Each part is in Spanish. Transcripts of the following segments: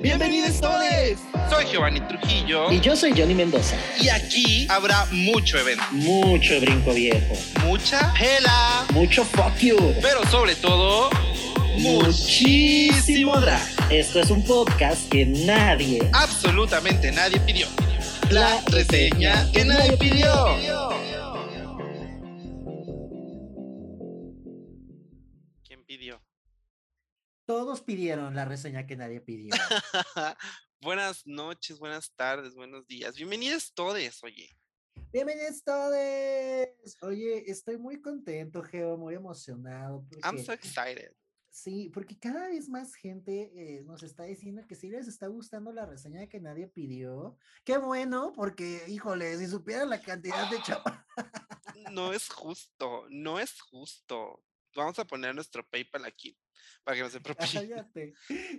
Bienvenidos todos. Soy Giovanni Trujillo. Y yo soy Johnny Mendoza. Y aquí habrá mucho evento. Mucho brinco viejo. Mucha hela. Mucho fuck you. Pero sobre todo, muchísimo drag. Esto es un podcast que nadie, absolutamente nadie pidió. La reseña que nadie pidió. Todos pidieron la reseña que nadie pidió. buenas noches, buenas tardes, buenos días. Bienvenidos todos, oye. Bienvenidos todos. Oye, estoy muy contento, Geo, muy emocionado. I'm so excited. Sí, porque cada vez más gente eh, nos está diciendo que sí les está gustando la reseña que nadie pidió. Qué bueno, porque, híjole, si supieran la cantidad de chapas. No es justo, no es justo. Vamos a poner nuestro PayPal aquí para que no se. Cállate,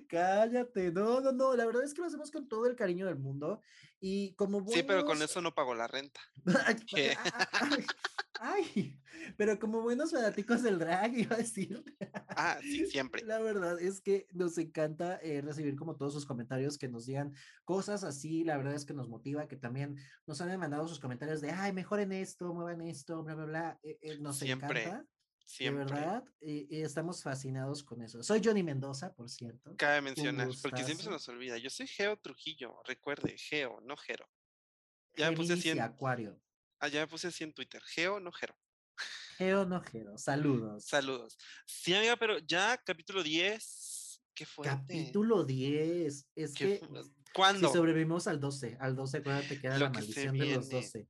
cállate. No, no, no. La verdad es que lo hacemos con todo el cariño del mundo. Y como Sí, pero con eso no pago la renta. Ay, pero como buenos fanáticos del drag, iba a decir. Ah, sí, siempre. La verdad es que nos encanta eh, recibir como todos sus comentarios, que nos digan cosas así. La verdad es que nos motiva, que también nos han mandado sus comentarios de, ay, mejoren esto, muevan esto, bla, bla, bla. Eh, eh, nos siempre. encanta. Siempre. De verdad, y, estamos fascinados con eso. Soy Johnny Mendoza, por cierto. Cabe mencionar, porque siempre se nos olvida. Yo soy Geo Trujillo, recuerde, Geo, no Jero. Ya me puse así en... Acuario. Ah, ya me puse así en Twitter. Geo, no Jero. Geo, no Jero. Saludos. Saludos. Sí, amiga, pero ya capítulo 10. ¿Qué fue? Capítulo 10. Es que. ¿Cuándo? Si sobrevivimos al 12. Al 12, acuérdate que era la maldición de los 12.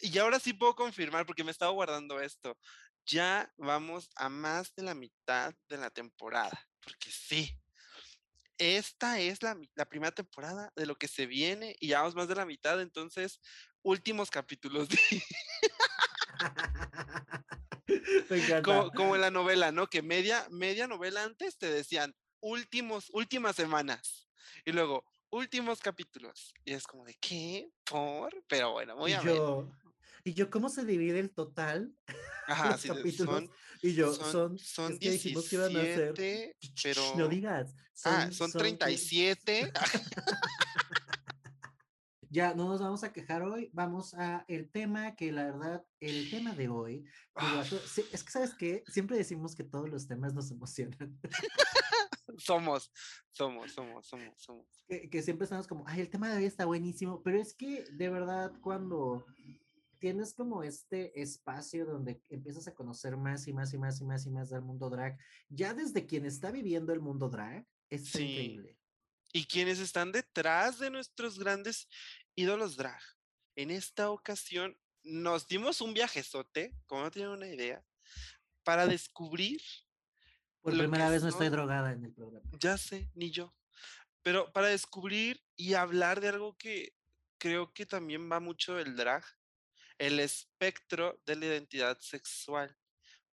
Y ahora sí puedo confirmar porque me estaba guardando esto ya vamos a más de la mitad de la temporada, porque sí, esta es la, primera temporada de lo que se viene y ya vamos más de la mitad, entonces, últimos capítulos de... como, como, en la novela, ¿no? Que media, media novela antes te decían últimos, últimas semanas y luego últimos capítulos. Y es como de, ¿qué? ¿Por? Pero bueno, muy a ver. Y yo, ¿cómo se divide el total? Ajá, sí, Son, y yo, son, son, 17, pero... No digas. ah, son, 37. ya, no nos vamos a quejar hoy, vamos a el tema que la verdad, el tema de hoy, ah. es que sabes que siempre decimos que todos los temas nos emocionan. somos, somos, somos, somos, somos. Que, que, siempre estamos como, ay, el tema de hoy está buenísimo, pero es que de verdad cuando tienes como este espacio donde empiezas a conocer más y más y más y más y más del mundo drag, ya desde quien está viviendo el mundo drag, es increíble. Y quienes están detrás de nuestros grandes ídolos drag. En esta ocasión nos dimos un viajezote, como no tienen una idea, para descubrir. Por primera vez no estoy drogada en el programa. Ya sé, ni yo. Pero para descubrir y hablar de algo que creo que también va mucho del drag, el espectro de la identidad sexual,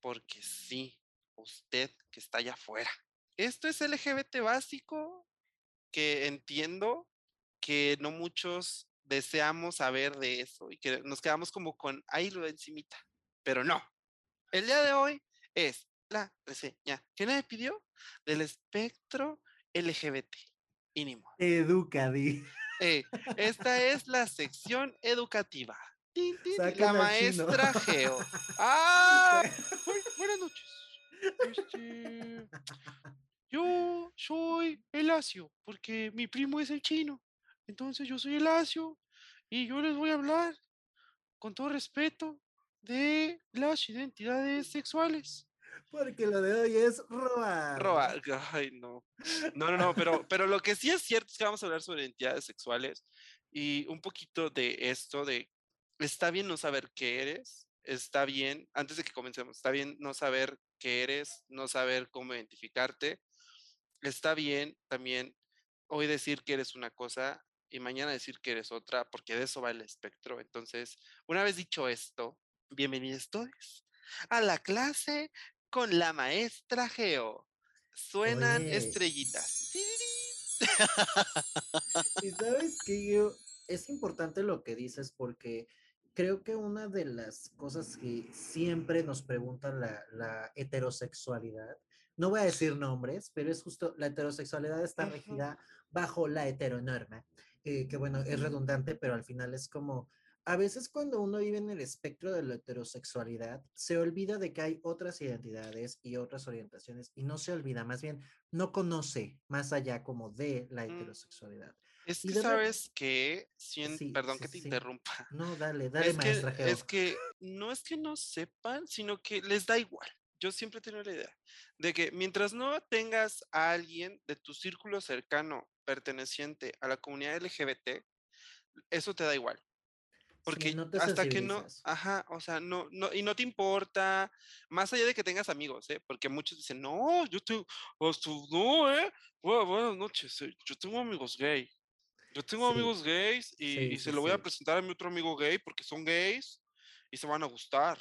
porque sí, usted que está allá afuera. Esto es LGBT básico que entiendo que no muchos deseamos saber de eso y que nos quedamos como con ahí lo encimita, pero no. El día de hoy es la reseña que nadie pidió del espectro LGBT. Y Educadi. Eh, esta es la sección educativa la maestra Geo. ¡Ah! buenas noches. Este, yo soy el Acio, porque mi primo es el chino. Entonces yo soy el Acio y yo les voy a hablar con todo respeto de las identidades sexuales. Porque lo de hoy es robar. Robar. Ay, no. No, no, no, pero, pero lo que sí es cierto es que vamos a hablar sobre identidades sexuales y un poquito de esto, de está bien no saber qué eres, está bien, antes de que comencemos, está bien no saber qué eres, no saber cómo identificarte, está bien también hoy decir que eres una cosa y mañana decir que eres otra, porque de eso va el espectro. Entonces, una vez dicho esto, bienvenidos todos a la clase con la maestra Geo. Suenan estrellitas. Y sabes que yo, es importante lo que dices porque creo que una de las cosas que siempre nos pregunta la, heterosexualidad, no voy a decir nombres, pero es justo la heterosexualidad está regida bajo la heteronorma, eh, que bueno, es redundante, pero al final es como, a veces cuando uno vive en el espectro de la heterosexualidad, se olvida de que hay otras identidades y otras orientaciones, y no se olvida, más bien, no conoce más allá como de la Mm, heterosexualidad. Es que sabes que, sí, perdón sí, que te sí. interrumpa, No, dale, dale, es que, maestra Geo. es que no es que no sepan, sino que les da igual. Yo siempre he tenido la idea de que mientras no tengas a alguien de tu círculo cercano perteneciente a la comunidad LGBT, eso te da igual. Porque no hasta que no, ajá, o sea, no, no, y no te importa, más allá de que tengas amigos, ¿eh? Porque muchos dicen, no, yo tengo, no, ¿eh? Bu- buenas noches, eh, yo tengo amigos gay, yo tengo Sí, amigos gays y, sí, y sí, se lo voy a sí. presentar a mi otro amigo gay porque son gays y se van a gustar.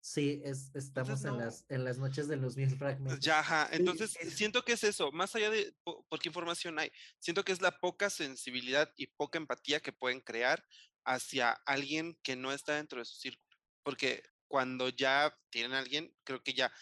Sí, es, Entonces, estamos en no, las, en las noches de los mil fragmentos. ya, ajá, Sí, entonces es- siento que es eso, más allá de, po- porque información hay, siento que es la poca sensibilidad y poca empatía que pueden crear hacia alguien que no está dentro de su círculo. Porque cuando ya tienen a alguien, creo que ya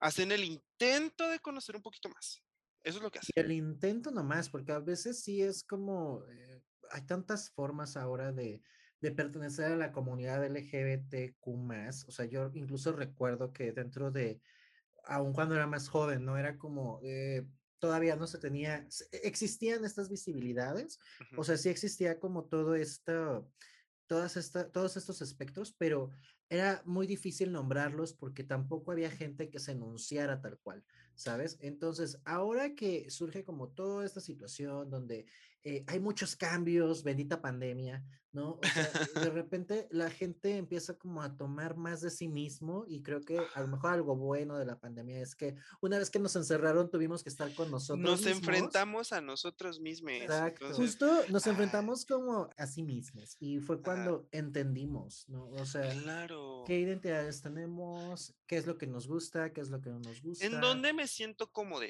hacen el intento de conocer un poquito más. Eso es lo que hacen. Y el intento nomás, porque a veces sí es como, eh, hay tantas formas ahora de, de pertenecer a la comunidad LGBTQ+, o sea, yo incluso recuerdo que dentro de, aun cuando era más joven, ¿no? Era como, eh, todavía no se tenía, se- existían estas visibilidades, o sea, sí existía como todo esto, todas esta, todos estos espectros, pero era muy difícil nombrarlos porque tampoco había gente que se enunciara tal cual, ¿sabes? Entonces, ahora que surge como toda esta situación donde eh, hay muchos cambios, bendita pandemia, ¿no? O sea, eh, de repente la gente empieza como a tomar más de sí mismo y creo que a lo mejor algo bueno de la pandemia es que una vez que nos encerraron tuvimos que estar con nosotros Nos mismos. enfrentamos a nosotros mismos. Exacto. Entonces, Justo nos enfrentamos como a sí mismos y fue cuando entendimos, ¿no? O sea, claro. qué identidades tenemos, qué es lo que nos gusta, qué es lo que no nos ¿En gusta. dónde me siento cómodo?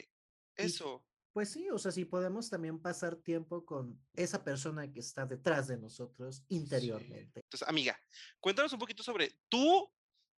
Eso. Pues sí, o sea, si podemos también pasar tiempo con esa persona que está detrás de nosotros Sí. interiormente. Entonces, amiga, cuéntanos un poquito sobre tú,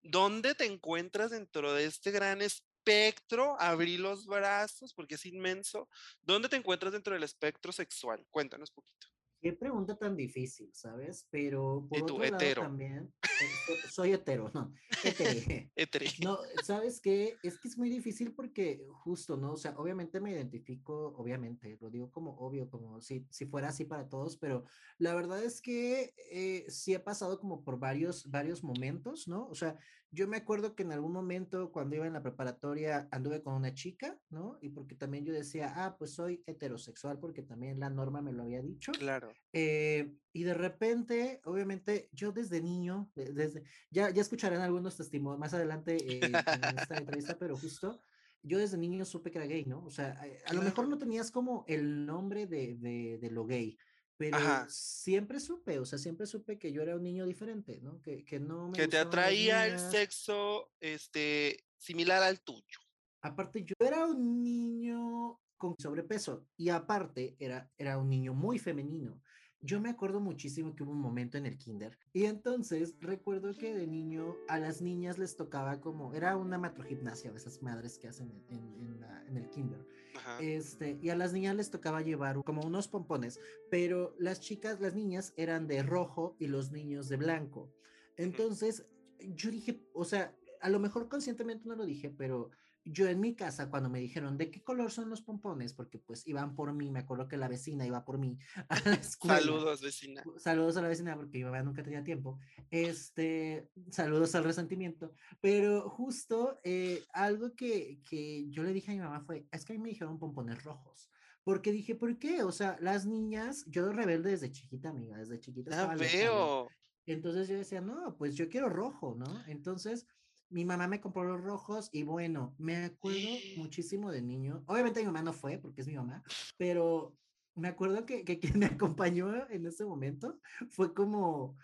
dónde te encuentras dentro de este gran espectro. Abrí los brazos porque es inmenso. ¿Dónde te encuentras dentro del espectro sexual? Cuéntanos poquito. Qué pregunta tan difícil, ¿sabes? Pero por otro lado hetero. también, eh, so- soy hetero, no. Hetere. No, ¿sabes qué? Es que es muy difícil porque justo, ¿no? O sea, obviamente me identifico, obviamente, lo digo como obvio, como si, si fuera así para todos, pero la verdad es que eh, sí he pasado como por varios, varios momentos, ¿no? O sea, yo me acuerdo que en algún momento cuando iba en la preparatoria anduve con una chica, ¿no? Y porque también yo decía, ah, pues soy heterosexual porque también la norma me lo había dicho. Claro. Eh, y de repente, obviamente, yo desde niño, de- desde, ya, ya escucharán algunos testimonios más adelante eh, en esta entrevista, pero justo yo desde niño supe que era gay, ¿no? O sea, eh, a lo mejor no tenías como el nombre de, de, de lo gay, pero Ajá. siempre supe, o sea, siempre supe que yo era un niño diferente, ¿no? Que, que no me Que te atraía el sexo este, similar al tuyo. Aparte, yo era un niño con sobrepeso y aparte era, era un niño muy femenino. Yo me acuerdo muchísimo que hubo un momento en el kinder y entonces recuerdo que de niño a las niñas les tocaba como, era una matrogimnasia esas madres que hacen en, en- en la- en el kinder. Ajá. Este, y a las niñas les tocaba llevar como unos pompones, pero las chicas, las niñas eran de rojo y los niños de blanco. Entonces, yo dije, o sea, a lo mejor conscientemente no lo dije, pero yo en mi casa, cuando me dijeron de qué color son los pompones, porque pues iban por mí, me acuerdo que la vecina iba por mí a la escuela. Saludos, vecina. Saludos a la vecina porque mi mamá nunca tenía tiempo. Este, saludos al resentimiento. Pero justo eh, algo que, que yo le dije a mi mamá fue, es que a mí me dijeron pompones rojos. Porque dije, ¿por qué? O sea, las niñas, yo rebelde desde chiquita, amiga, desde chiquita loca yo. veo. Entonces yo decía, no, pues yo quiero rojo, ¿no? Entonces mi mamá me compró los rojos y bueno, me acuerdo muchísimo de niño. Obviamente mi mamá no fue porque es mi mamá, pero me acuerdo que, que quien me acompañó en ese momento fue como,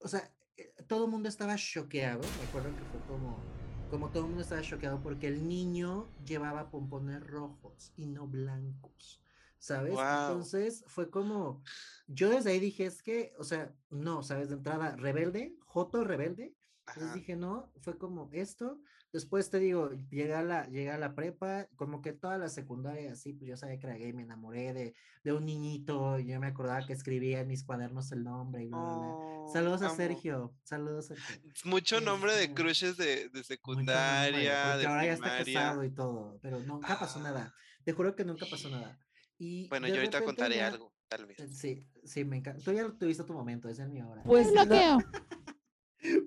o sea, eh, todo el mundo estaba choqueado. Me acuerdo que fue como, como todo el mundo estaba choqueado porque el niño llevaba pompones rojos y no blancos, ¿sabes? Wow. Entonces fue como, yo desde ahí dije, es que, o sea, no, ¿sabes? De entrada, rebelde, Joto rebelde. Entonces Ajá. dije, no, fue como esto, Después te digo, llega la, llega la prepa, como que toda la secundaria, así, pues yo sabía que era gay, me enamoré de, de un niñito, yo me acordaba que escribía en mis cuadernos el nombre y bla, bla, bla. Oh, Saludos a amo. Sergio, saludos Sergio. Mucho nombre de Este, crushes de, de nombre, secundaria, porque de ahora ya está primaria. casado y todo, pero nunca pasó Ah. nada. Te juro que nunca pasó nada. Y Bueno, yo ahorita contaré ya- algo, tal vez. eh, Sí, sí, me encanta. Tú ya tuviste tu momento, es el mío ahora. Pues No, bloqueo.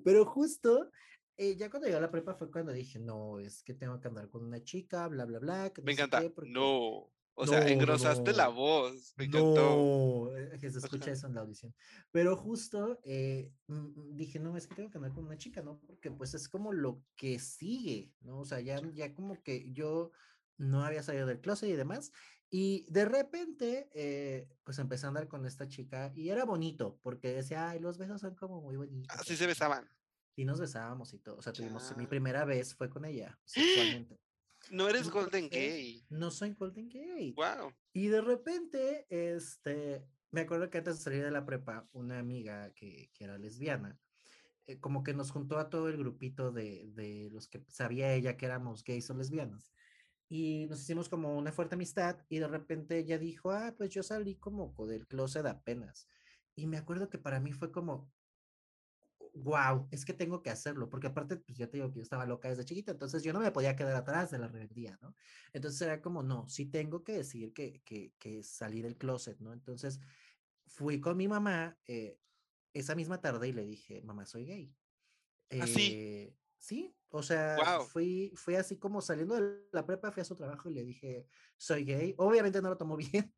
Pero justo, eh, ya cuando llegué a la prepa fue cuando dije, no, es que tengo que andar con una chica, bla, bla, bla. que no Me encanta. qué, porque- No. O sea, No, no, engrosaste la no. voz. Me encantó. No, eh, que se escucha eso en la audición. Pero justo eh, mm, dije, no, es que tengo que andar con una chica, ¿no? Porque pues es como lo que sigue, ¿no? O sea, ya, ya como que yo no había salido del closet y demás. Y de repente, eh, pues empecé a andar con esta chica y era bonito, porque decía, ay, los besos son como muy bonitos. Así se besaban. Y nos besábamos y todo. O sea, tuvimos, mi Ya. primera vez fue con ella, sexualmente. No eres Golden Entonces, Gay. No soy Golden Gay. Wow. Y de repente, este, me acuerdo que antes de salir de la prepa, una amiga que, que era lesbiana, eh, como que nos juntó a todo el grupito de, de los que sabía ella que éramos gays o lesbianas. Y nos hicimos como una fuerte amistad y de repente ella dijo, ah, pues yo salí como co- del closet apenas. Y me acuerdo que para mí fue como, wow, es que tengo que hacerlo, porque aparte, pues ya te digo que yo estaba loca desde chiquita, entonces yo no me podía quedar atrás de la rebeldía, ¿no? Entonces era como, no, sí tengo que decir que, que, que salí del closet, ¿no? Entonces fui con mi mamá eh, esa misma tarde y le dije, mamá, soy gay. ¿Ah, sí? Sí, o sea, Guau. fui, fui así como saliendo de la prepa, fui a su trabajo y le dije, soy gay. Obviamente no lo tomó bien,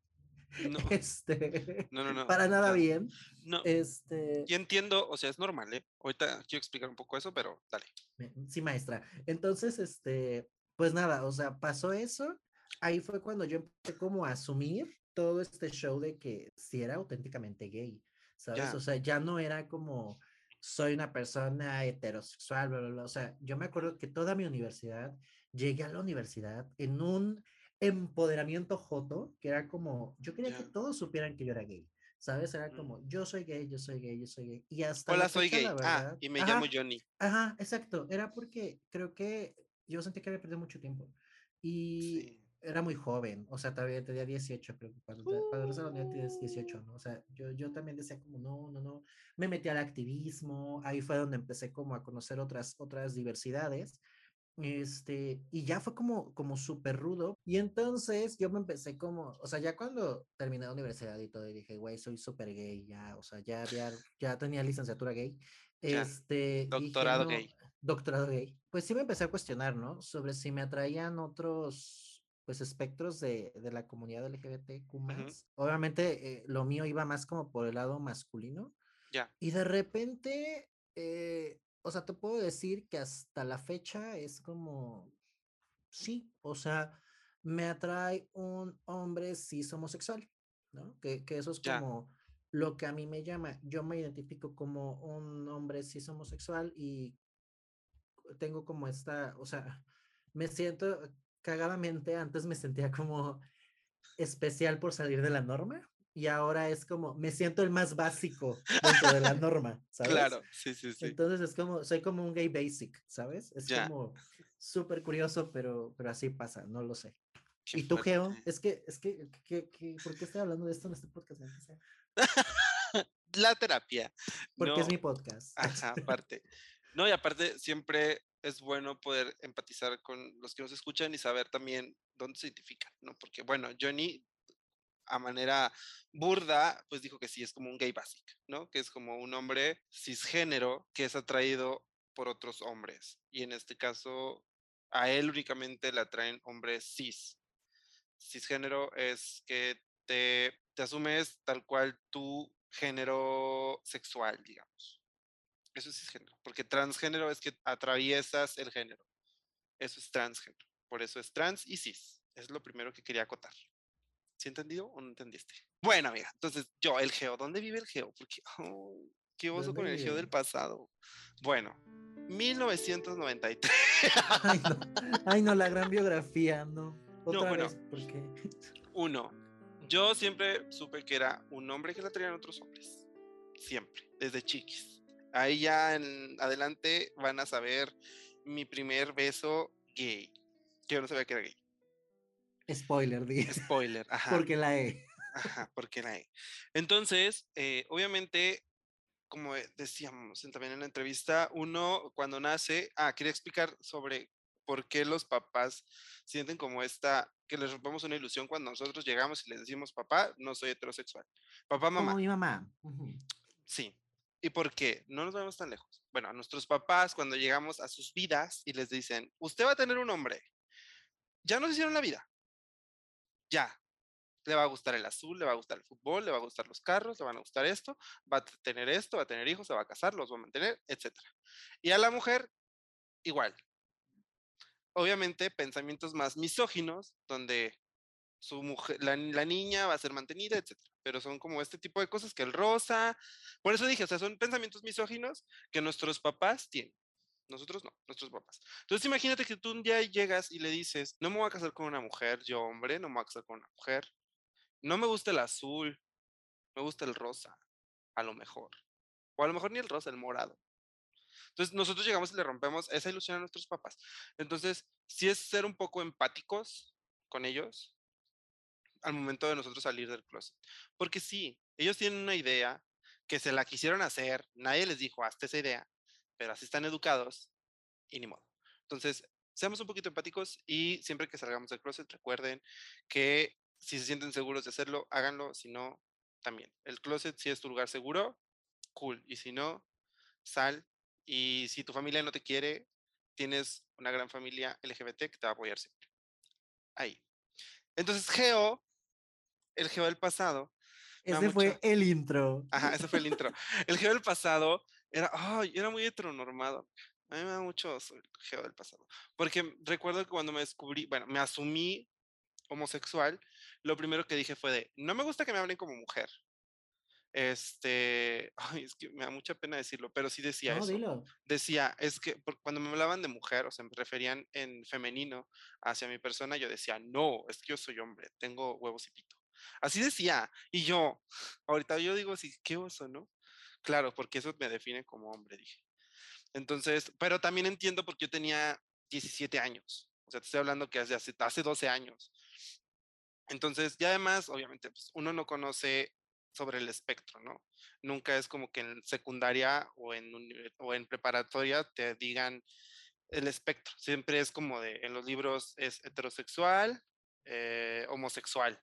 No, este, no, no. no, para nada no, bien. No. Este, Y entiendo, o sea, es normal, ¿eh? Ahorita quiero explicar un poco eso, pero dale. Sí, maestra. Entonces, este, pues nada, o sea, pasó eso. Ahí fue cuando yo empecé como a asumir todo este show de que sí era auténticamente gay, ¿sabes? Ya. O sea, ya no era como soy una persona heterosexual, bla, bla, bla. O sea, yo me acuerdo que toda mi universidad, llegué a la universidad en un empoderamiento joto, que era como, yo quería que Ya. todos supieran que yo era gay, ¿sabes? Era Mm. como, yo soy gay, yo soy gay, yo soy gay. Y hasta la Hola, soy fecha, gay. Ah, verdad- y me Ajá. llamo Johnny. Ajá, exacto. Era porque creo que yo sentí que había perdido mucho tiempo. Y Sí. Era muy joven, o sea, todavía tenía 18, creo que cuando, te- cuando regresas a la tienes 18, ¿no? O sea, yo, yo también decía como, no, no, no. Me metí al activismo, ahí fue donde empecé como a conocer otras, otras diversidades. Este, y ya fue como, como súper rudo. Y entonces yo me empecé como, o sea, ya cuando terminé la universidad y todo, y dije, güey, soy súper gay, ya, o sea, ya, había, ya tenía licenciatura gay. Ya, Este, dije, doctorado "No, gay". Doctorado gay. Pues sí me empecé a cuestionar, ¿no? Sobre si me atraían otros, pues, espectros de, de la comunidad LGBTQ+. Obviamente, eh, lo mío iba más como por el lado masculino. Ya. Y de repente, eh, o sea, te puedo decir que hasta la fecha es como, sí, o sea, me atrae un hombre cis homosexual, ¿no? Que, que eso es como lo que a mí me llama. Yo me identifico como un hombre cis homosexual y tengo como esta, o sea, me siento cagadamente, antes me sentía como especial por salir de la norma y ahora es como, me siento el más básico dentro de la norma, ¿sabes? Claro, sí, sí, sí. Entonces es como, soy como un gay basic, ¿sabes? Es como súper curioso, pero, pero así pasa, no lo sé. Qué ¿Y tú, Geo? fuerte. Es que, es que, que, que- ¿por qué estoy hablando de esto en este podcast? La terapia. Porque es No, mi podcast. Ajá, aparte. No, y aparte siempre es bueno poder empatizar con los que nos escuchan y saber también dónde se identifican, ¿no? Porque, bueno, Johnny, a manera burda, pues dijo que sí, es como un gay basic, ¿no? Que es como un hombre cisgénero que es atraído por otros hombres. Y en este caso, a él únicamente le atraen hombres cis. Cisgénero es que te, te asumes tal cual tu género sexual, digamos. Eso es cisgénero, porque transgénero es que atraviesas el género. Eso es transgénero. Por eso es trans y cis. Es lo primero que quería acotar. ¿Sí entendido o no entendiste? Bueno, amiga, entonces yo, el geo, ¿dónde vive el geo? Porque, oh, qué oso con ¿Dónde el geo del pasado. Bueno, 1993. Ay, no. Ay, no, la gran biografía, no. Otra bueno. vez, ¿por qué? Uno, yo siempre supe que era un hombre que le traían otros hombres. Siempre, desde chiquis. Ahí ya en adelante van a saber mi primer beso gay. Yo no sabía que era gay. Spoiler, di. Spoiler, ajá. Porque la E. Ajá, porque la E. Entonces, eh, obviamente, como decíamos también en la entrevista, uno cuando nace, ah, quería explicar sobre por qué los papás sienten como esta, que les rompemos una ilusión cuando nosotros llegamos y les decimos, papá, no soy heterosexual. Papá, mamá. Como mi mamá. Sí. ¿Y por qué? No nos vemos tan lejos. Bueno, a nuestros papás, cuando llegamos a sus vidas y les dicen, usted va a tener un hombre, ya nos hicieron la vida. Ya. Le va a gustar el azul, le va a gustar el fútbol, le va a gustar los carros, le van a gustar esto, va a tener esto, va a tener hijos, se va a casar, los va a mantener, etc. Y a la mujer, igual. Obviamente, pensamientos más misóginos, donde su mujer, la, la, niña va a ser mantenida, etc. Pero son como este tipo de cosas que el rosa. Por eso dije, o sea, son pensamientos misóginos que nuestros papás tienen. Nosotros no, nuestros papás. Entonces imagínate que tú un día llegas y le dices, no me voy a casar con una mujer, yo hombre, no me voy a casar con una mujer. No me gusta el azul, me gusta el rosa, a lo mejor. O a lo mejor ni el rosa, el morado. Entonces nosotros llegamos y le rompemos esa ilusión a nuestros papás. Entonces, sí es ser un poco empáticos con ellos al momento de nosotros salir del closet. Porque sí, ellos tienen una idea que se la quisieron hacer, nadie les dijo, hasta esa idea, pero así están educados y ni modo. Entonces, seamos un poquito empáticos y siempre que salgamos del closet, recuerden que si se sienten seguros de hacerlo, háganlo, si no, también. El closet, si es tu lugar seguro, cool. Y si no, sal. Y si tu familia no te quiere, tienes una gran familia LGBT que te va a apoyar siempre. Ahí. Entonces, Geo, el Geo del pasado. Ese fue el intro. Ajá, ese fue el intro. El Geo del pasado era, ay, era muy heteronormado. A mí me da mucho el Geo del pasado. Porque recuerdo que cuando me descubrí, bueno, me asumí homosexual, lo primero que dije fue de, no me gusta que me hablen como mujer. Este, ay, es que me da mucha pena decirlo, pero sí decía eso. Decía, es que cuando me hablaban de mujer, o sea, me referían en femenino hacia mi persona, yo decía, no, es que yo soy hombre, tengo huevos y pito. Así decía, y yo, ahorita yo digo, sí, qué oso, ¿no? Claro, porque eso me define como hombre, dije. Entonces, pero también entiendo porque yo tenía 17 años. O sea, te estoy hablando que hace, hace 12 años. Entonces, ya además, obviamente, pues, uno no conoce sobre el espectro, ¿no? Nunca es como que en secundaria o en, o en preparatoria te digan el espectro. Siempre es como de, en los libros es heterosexual, eh, homosexual.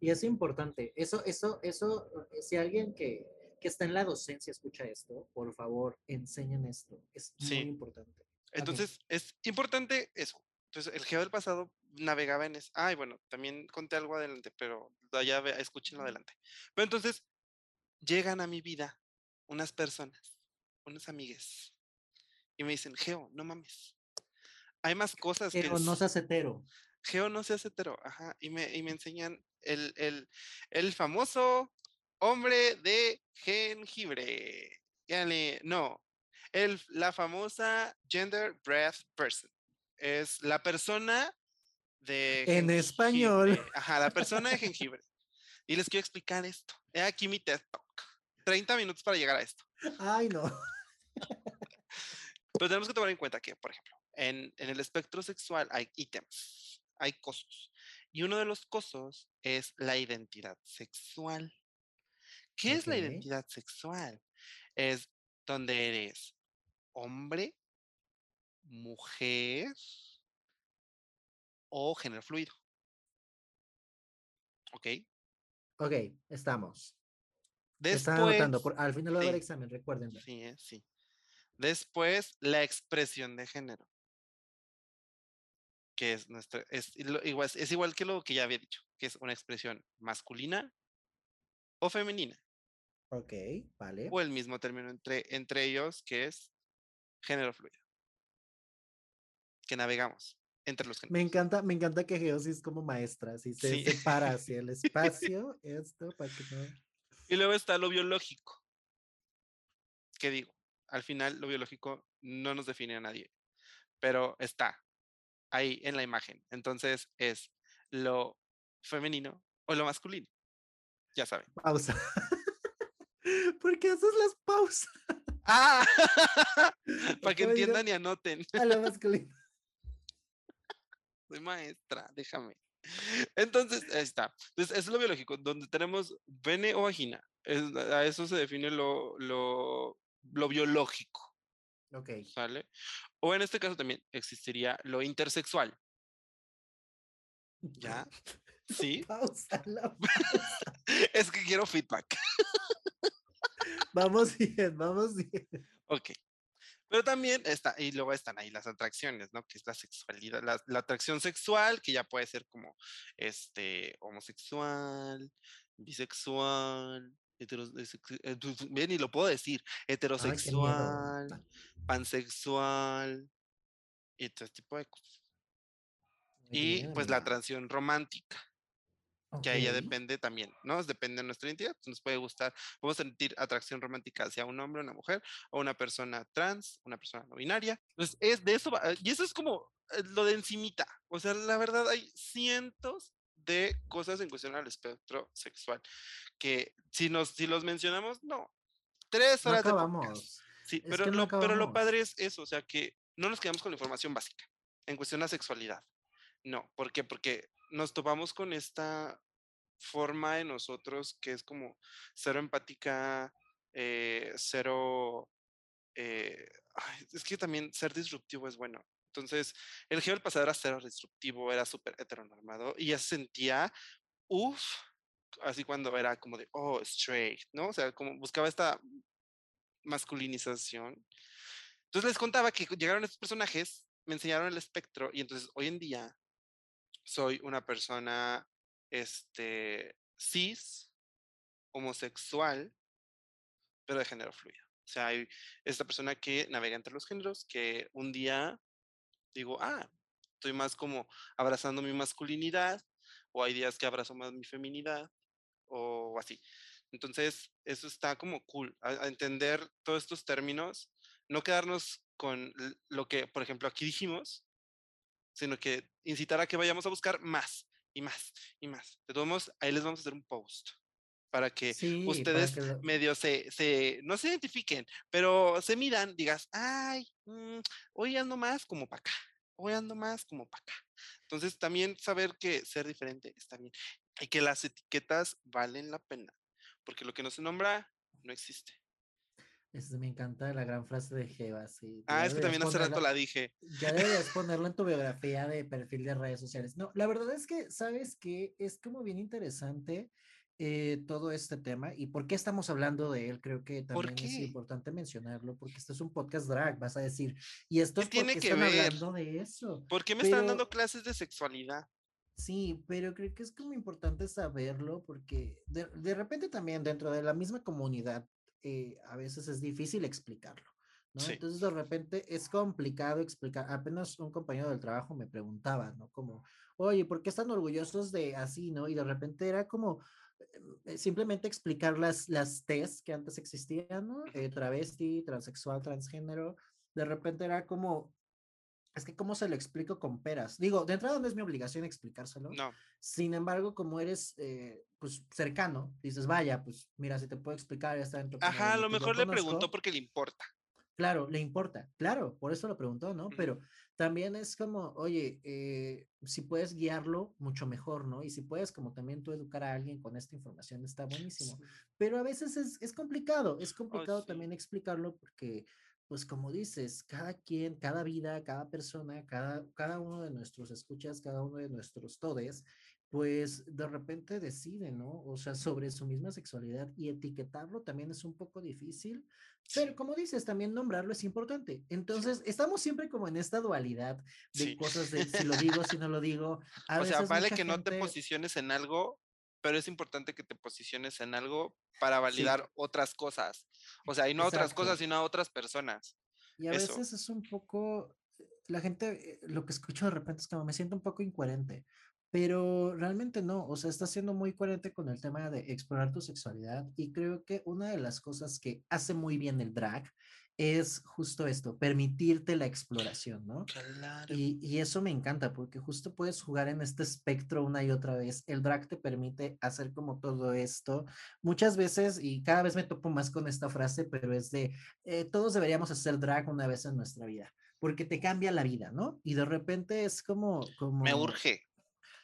Y es importante, eso, eso, eso, si alguien que, que, está en la docencia escucha esto, por favor, enseñen esto. Es muy importante. Entonces, es importante eso. Entonces, el geo del pasado navegaba en eso. Ay, bueno, también conté algo adelante, pero ya escúchenlo adelante. Pero entonces, llegan a mi vida unas personas, unas amigues, y me dicen, Geo, no mames. Hay más cosas Geo, que... no seas hetero. Geo, no seas hetero, ajá. Y me, y me enseñan el, el, el famoso hombre de jengibre. no, el, la famosa gender breath person. Es la persona de... En español. Ajá, la persona de jengibre. Y les quiero explicar esto. He aquí mi TED Talk. 30 minutos para llegar a esto. Ay, no. Pero tenemos que tomar en cuenta que, por ejemplo, en, en el espectro sexual hay ítems, hay cosas. Y uno de los cosas es la identidad sexual. ¿Qué es la identidad sexual? Es donde eres hombre, mujer o género fluido. ¿Ok? Ok, estamos. Después, anotando, al final a haber examen, recuerden. Sí, eh, sí. Después, la expresión de género. Que es nuestra, es igual, es igual que lo que ya había dicho, que es una expresión masculina o femenina. Ok, vale. O el mismo término entre, entre ellos, que es género fluido. Que navegamos entre los géneros. Me encanta, me encanta que Geosis es como maestra, así se separa hacia el espacio, esto, para que no... Y luego está lo biológico. ¿Qué digo? Al final, lo biológico no nos define a nadie, pero está ahí en la imagen. Entonces, es lo femenino o lo masculino. Ya saben. Pausa. ¿Por qué haces las pausas? Ah, para que entiendan y anoten. A la masculina. Soy maestra, déjame. Entonces, ahí está. Entonces, eso es lo biológico, donde tenemos pene o vagina. a eso se define lo, lo, lo biológico. Ok. ¿Sale? O en este caso también existiría lo intersexual. ¿Ya? ¿Sí? Pausa, la es que quiero feedback. vamos bien, vamos bien. Ok. Pero también está, y luego están ahí las atracciones, ¿no? Que es la sexualidad, la, la, atracción sexual, que ya puede ser como, este, homosexual, bisexual, heterosexual, eh, bien, y lo puedo decir, heterosexual, pansexual, y todo este tipo de cosas. Y pues la atracción romántica que ahí ya depende también, ¿no? Depende de nuestra identidad. Nos puede gustar, podemos sentir atracción romántica hacia un hombre, una mujer, o una persona trans, una persona no binaria. Entonces, es de eso, y eso es como eh, lo de encimita. O sea, la verdad hay cientos de cosas en cuestión al espectro sexual que si nos si los mencionamos, no. Tres horas de podcast. Sí, pero, lo, pero lo padre es eso, o sea, que no nos quedamos con la información básica en cuestión a sexualidad. No, ¿por qué? Porque nos topamos con esta forma de nosotros que es como cero empática, eh, cero... Eh, es que también ser disruptivo es bueno. Entonces, el geo del pasado era cero disruptivo, era súper heteronormado y ya sentía, uff, así cuando era como de, oh, straight, ¿no? O sea, como buscaba esta masculinización. Entonces les contaba que llegaron estos personajes, me enseñaron el espectro y entonces hoy en día soy una persona este, cis, homosexual, pero de género fluido. O sea, hay esta persona que navega entre los géneros, que un día digo, ah, estoy más como abrazando mi masculinidad, o hay días que abrazo más mi feminidad, o así. Entonces, eso está como cool, a entender todos estos términos, no quedarnos con lo que, por ejemplo, aquí dijimos, sino que incitar a que vayamos a buscar más y más y más. De todos modos, ahí les vamos a hacer un post para que ustedes medio se, se, no se identifiquen, pero se miran, digas, ay, mm, hoy ando más como para acá, hoy ando más como para acá. Entonces, también saber que ser diferente está bien y que las etiquetas valen la pena, porque lo que no se nombra no existe. Eso me encanta la gran frase de Jeva, sí. Ah, es que también hace rato la dije. Ya deberías ponerlo en tu biografía de perfil de redes sociales. No, la verdad es que, ¿sabes que Es como bien interesante eh, todo este tema y por qué estamos hablando de él. Creo que también es importante mencionarlo porque este es un podcast drag, vas a decir. Y esto es tiene que ver? hablando de eso. ¿Por qué me están dando clases de sexualidad? Sí, pero creo que es como importante saberlo porque de, de repente también dentro de la misma comunidad eh, a veces es difícil explicarlo. ¿no? Entonces de repente es complicado explicar. Apenas un compañero del trabajo me preguntaba, ¿no? Como, oye, ¿por qué están orgullosos de así, ¿no? Y de repente era como simplemente explicar las, las T's que antes existían, ¿no? Eh, travesti, transexual, transgénero. De repente era como, es que cómo se lo explico con peras. Digo, de entrada no es mi obligación explicárselo. No. Sin embargo, como eres eh, pues cercano, dices, vaya, pues mira, si te puedo explicar, ya está dentro. Ajá, a lo mejor le preguntó porque le importa. Claro, le importa, claro, por eso lo preguntó, ¿no? Pero también es como, oye, eh, si puedes guiarlo, mucho mejor, ¿no? Y si puedes como también tú educar a alguien con esta información, está buenísimo. Pero a veces es, es complicado, es complicado también explicarlo porque pues como dices, cada quien, cada vida, cada persona, cada, cada uno de nuestros escuchas, cada uno de nuestros todes, pues de repente decide, ¿no? O sea, sobre su misma sexualidad y etiquetarlo también es un poco difícil, pero como dices, también nombrarlo es importante. Entonces, estamos siempre como en esta dualidad de cosas de si lo digo, si no lo digo. o sea, vale que no te posiciones en algo, pero es importante que te posiciones en algo para validar otras cosas. O sea, y no otras cosas, sino a otras personas. Y a veces es un poco, la gente, eh, lo que escucho de repente es como me siento un poco incoherente, pero realmente no, o sea, está siendo muy coherente con el tema de explorar tu sexualidad y creo que una de las cosas que hace muy bien el drag es justo esto, permitirte la exploración, ¿no? Claro. Y, y, eso me encanta porque justo puedes jugar en este espectro una y otra vez. El drag te permite hacer como todo esto. Muchas veces, y cada vez me topo más con esta frase, pero es de, eh, todos deberíamos hacer drag una vez en nuestra vida, porque te cambia la vida, ¿no? Y de repente es como... como me urge.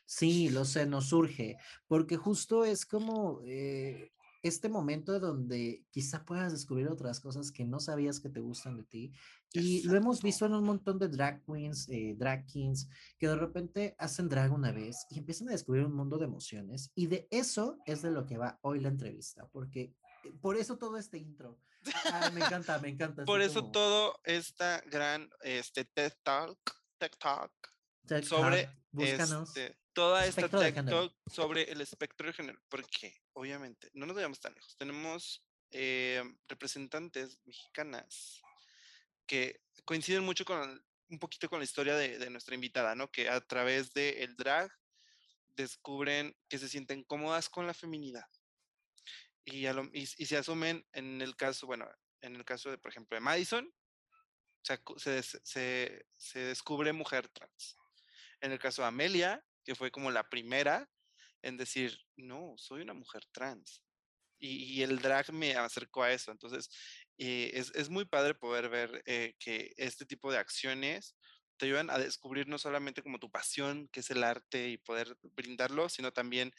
Sí, lo sé, nos surge, porque justo es como eh, este momento donde quizá puedas descubrir otras cosas que no sabías que te gustan de ti. Y lo hemos visto en un montón de drag queens, eh, drag kings, que de repente hacen drag una vez y empiezan a descubrir un mundo de emociones. Y de eso es de lo que va hoy la entrevista, porque eh, por eso todo este intro. Ah, me encanta, me encanta. por eso todo esta gran este, TED Talk, TED Talk sobre este, toda esta TikTok sobre el espectro de género, porque obviamente no nos vayamos tan lejos. Tenemos eh, representantes mexicanas que coinciden mucho con un poquito con la historia de, nuestra invitada, ¿no? Que a través del el drag descubren que se sienten cómodas con la feminidad. Y, y, se asumen en el caso, bueno, en el caso de, por ejemplo, de Madison, se, se, se descubre mujer trans. En el caso de Amelia, que fue como la primera en decir, no, soy una mujer trans. Y, el drag me acercó a eso. Entonces, eh, es, muy padre poder ver eh, que este tipo de acciones te ayudan a descubrir no solamente como tu pasión, que es el arte, y poder brindarlo, sino también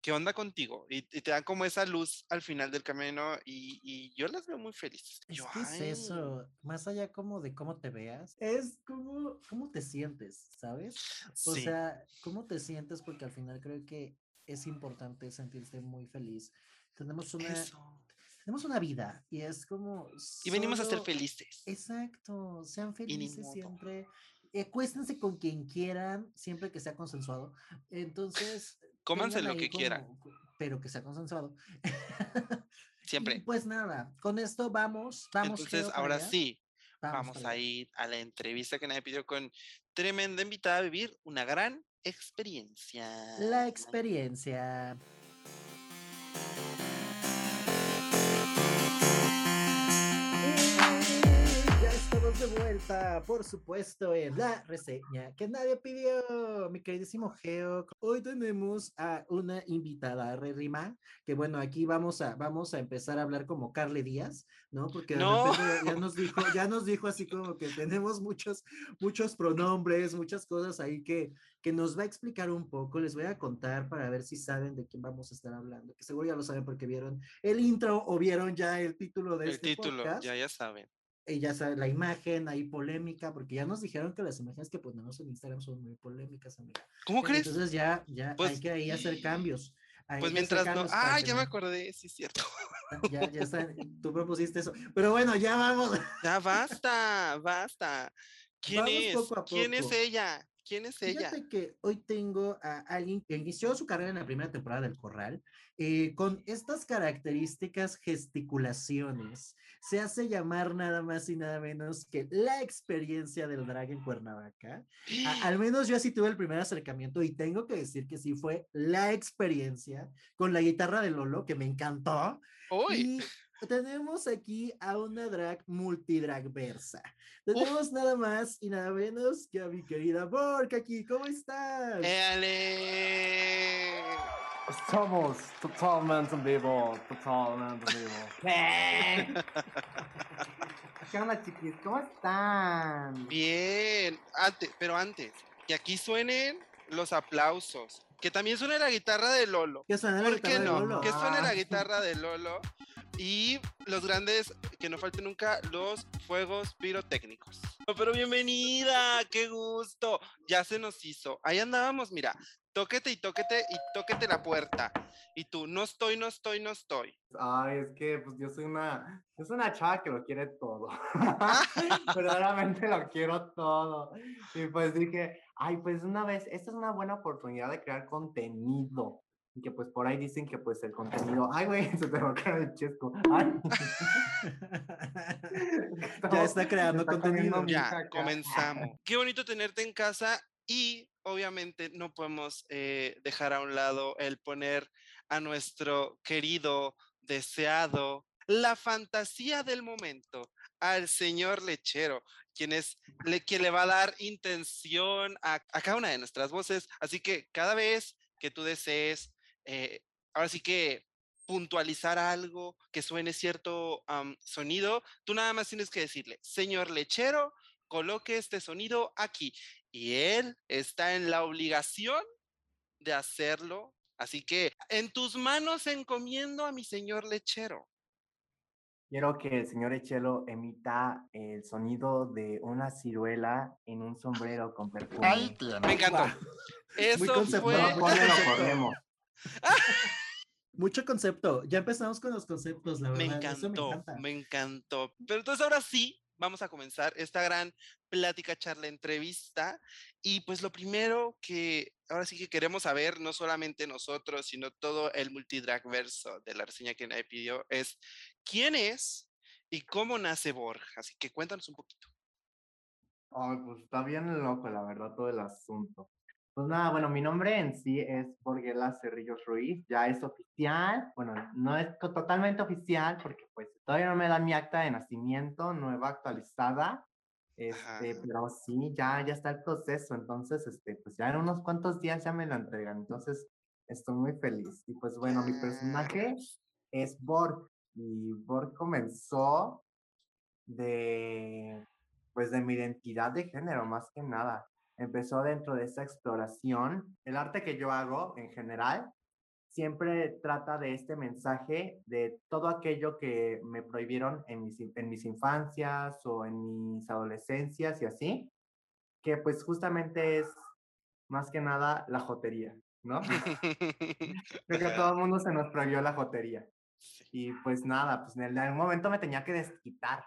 ¿qué onda contigo? Y, te dan como esa luz al final del camino y, yo las veo muy felices. Es que es eso, más allá como de cómo te veas, es como cómo te sientes, ¿sabes? O sea, cómo te sientes porque al final creo que es importante sentirse muy feliz. Tenemos una... Tenemos una vida y es como... Y venimos a ser felices. Exacto, sean felices siempre. Acuéstense con quien quieran, siempre que sea consensuado. Entonces, Cómanse lo que quieran. Pero que sea consensuado. Siempre. pues nada, con esto vamos, vamos. Entonces, ahora sí, vamos, a ir a la entrevista que nadie pidió con tremenda invitada a vivir una gran experiencia. La experiencia. Vuelta, por supuesto, en la reseña que nadie pidió, mi queridísimo Geo. Hoy tenemos a una invitada, Rima, que bueno, aquí vamos a, vamos a empezar a hablar como Carly Díaz, ¿no? Porque ya nos dijo, ya nos dijo así como que tenemos muchos, muchos pronombres, muchas cosas ahí que, que nos va a explicar un poco. Les voy a contar para ver si saben de quién vamos a estar hablando, que seguro ya lo saben porque vieron el intro o vieron ya el título de el este título, ya, ya saben ya sabes, la imagen, hay polémica, porque ya nos dijeron que las imágenes que ponemos en Instagram son muy polémicas, amiga. ¿Cómo crees? Entonces ya, ya pues, hay que ahí hacer cambios. pues mientras no. Ah, ya me acordé, sí es cierto. Ya, ya está, tú propusiste eso. Pero bueno, ya vamos. Ya basta, basta. ¿Quién es? ¿Quién es ella? ¿Quién es ella? Fíjate que hoy tengo a alguien que inició su carrera en la primera temporada del Corral eh, con estas características gesticulaciones. Se hace llamar nada más y nada menos que la experiencia del drag en Cuernavaca. al menos yo así tuve el primer acercamiento y tengo que decir que sí fue la experiencia con la guitarra de Lolo, que me encantó. Uy tenemos aquí a una drag multidrag versa. Tenemos nada más y nada menos que a mi querida Bork aquí. ¿Cómo estás? ¡Éale! Estamos totalmente en vivo, totalmente en vivo. ¿Qué onda, chiquis? ¿Cómo están? Bien, antes, pero antes, que aquí suenen los aplausos. Que también suene la guitarra de Lolo. Que suene la guitarra de Lolo. Que suene la ah. guitarra de Lolo. Y los grandes, que no falten nunca, los fuegos pirotécnicos. Pero bienvenida, qué gusto. Ya se nos hizo. Ahí andábamos, mira, tóquete y tóquete y tóquete la puerta. Y tú, no estoy, no estoy, no estoy. Ay, es que pues yo soy una, yo soy una chava que lo quiere todo. Verdaderamente lo quiero todo. Y pues dije, ay, pues una vez, esta es una buena oportunidad de crear contenido y que pues por ahí dicen que pues el contenido, ay güey, se te va a caer el chesco. ya está creando contenido. Ya, comenzamos. Qué bonito tenerte en casa y obviamente no podemos eh, dejar a un lado el poner a nuestro querido, deseado, la fantasía del momento, al señor lechero, quien es le, quien le va a dar intención a, a cada una de nuestras voces. Así que cada vez que tú desees, eh, ahora sí que puntualizar algo, que suene cierto am, sonido, tú nada más tienes que decirle, señor lechero, coloque este sonido aquí. Y él está en la obligación de hacerlo. Así que en tus manos encomiendo a mi señor lechero. Quiero que el señor Echelo emita el sonido de una ciruela en un sombrero con perfume. Ahí tiene. Me encantó. Muy Eso conceptual. fue... No, ponle, lo corremos. Mucho concepto. Ya empezamos con los conceptos, la Me verdad. Eso encantó, encanta. me encantó. Pero entonces ahora sí, vamos a comenzar esta gran plática, charla, entrevista. Y pues lo primero que ahora sí que queremos saber, no solamente nosotros, sino todo el multidrag verso de la reseña que nadie pidió, es quién es y cómo nace Borg. Así que cuéntanos un poquito. Ay, pues está bien loco, la verdad, todo el asunto. Pues nada, bueno, mi nombre en sí es Borguela Cerrillos Ruiz, ya es oficial, bueno, no es totalmente oficial porque pues todavía no me dan mi acta de nacimiento nueva actualizada, este, Ajá. pero sí, ya, ya está el proceso, entonces, este, pues ya en unos cuantos días ya me lo entregan, entonces estoy muy feliz. Y pues bueno, mi personaje es Borg y Borg comenzó de, pues de mi identidad de género, más que nada. Empezó dentro de esa exploración. El arte que yo hago en general siempre trata de este mensaje de todo aquello que me prohibieron en mis, en mis infancias o en mis adolescencias y así, que pues justamente es más que nada la jotería, ¿no? Creo que a todo el mundo se nos prohibió la jotería. Y pues nada, pues en algún momento me tenía que desquitar.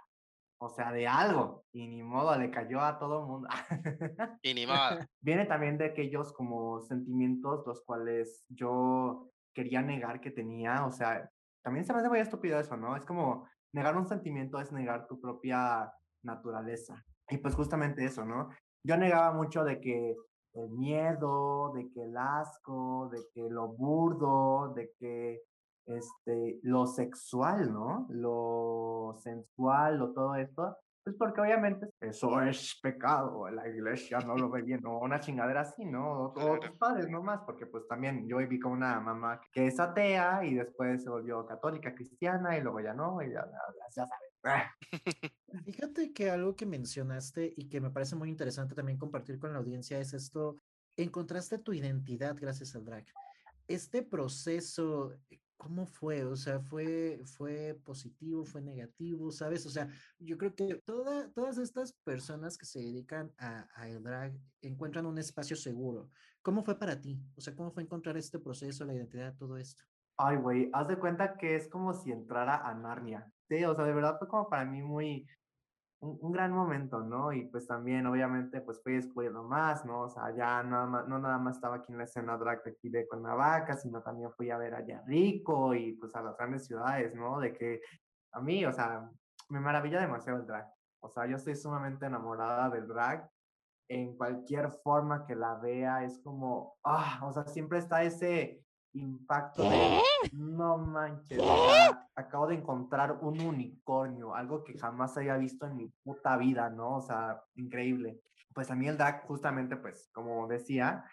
O sea, de algo. Y ni modo, le cayó a todo el mundo. Y ni modo. Viene también de aquellos como sentimientos los cuales yo quería negar que tenía. O sea, también se me hace muy estúpido eso, ¿no? Es como negar un sentimiento es negar tu propia naturaleza. Y pues justamente eso, ¿no? Yo negaba mucho de que el miedo, de que el asco, de que lo burdo, de que este, lo sexual, ¿no? Lo sensual, o todo esto, pues porque obviamente eso es pecado, la iglesia no lo ve bien, o una chingadera así, ¿no? O, o tus padres nomás, porque pues también yo viví con una mamá que es atea y después se volvió católica, cristiana y luego ya no, y ya, ya, ya sabes. Fíjate que algo que mencionaste y que me parece muy interesante también compartir con la audiencia es esto, encontraste tu identidad gracias al drag. Este proceso, ¿cómo fue? O sea, ¿fue, fue positivo, fue negativo, sabes? O sea, yo creo que toda, todas estas personas que se dedican a, a el drag encuentran un espacio seguro. ¿Cómo fue para ti? O sea, ¿cómo fue encontrar este proceso, la identidad, todo esto? Ay, güey, haz de cuenta que es como si entrara a Narnia. Sí, o sea, de verdad fue como para mí muy, un, un gran momento, ¿no? Y pues también, obviamente, pues fui descubriendo más, ¿no? O sea, ya nada más, no nada más estaba aquí en la escena drag de aquí de Cuernavaca, sino también fui a ver allá Rico y pues a las grandes ciudades, ¿no? De que a mí, o sea, me maravilla demasiado el drag. O sea, yo estoy sumamente enamorada del drag. En cualquier forma que la vea, es como, ah, o sea, siempre está ese impacto de, no manches, acabo de encontrar un unicornio, algo que jamás había visto en mi puta vida, ¿no? O sea, increíble. Pues a mí el drag, justamente, pues, como decía,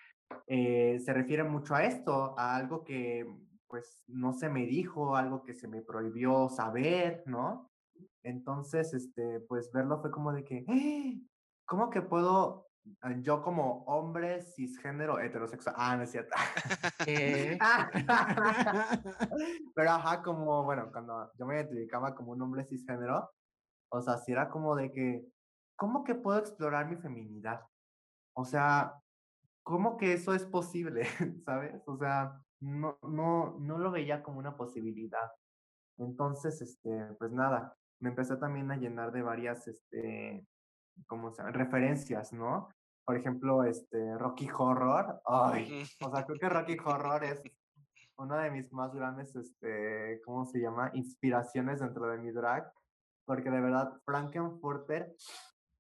eh, se refiere mucho a esto, a algo que, pues, no se me dijo, algo que se me prohibió saber, ¿no? Entonces, este, pues, verlo fue como de que, "¡Ah! ¿cómo que puedo, yo como hombre cisgénero heterosexual, ah, no es cierto. ¿Qué? Pero ajá, como, bueno, cuando yo me identificaba como un hombre cisgénero, o sea, si era como de que, ¿cómo que puedo explorar mi feminidad? O sea, ¿cómo que eso es posible? ¿Sabes? O sea, no, no, no lo veía como una posibilidad. Entonces, este, pues nada, me empecé también a llenar de varias, este, ¿cómo se llama? Referencias, ¿no? Por ejemplo, este, Rocky Horror. Ay, o sea, creo que Rocky Horror es una de mis más grandes, este, ¿cómo se llama? Inspiraciones dentro de mi drag. Porque de verdad, Frankenfurter,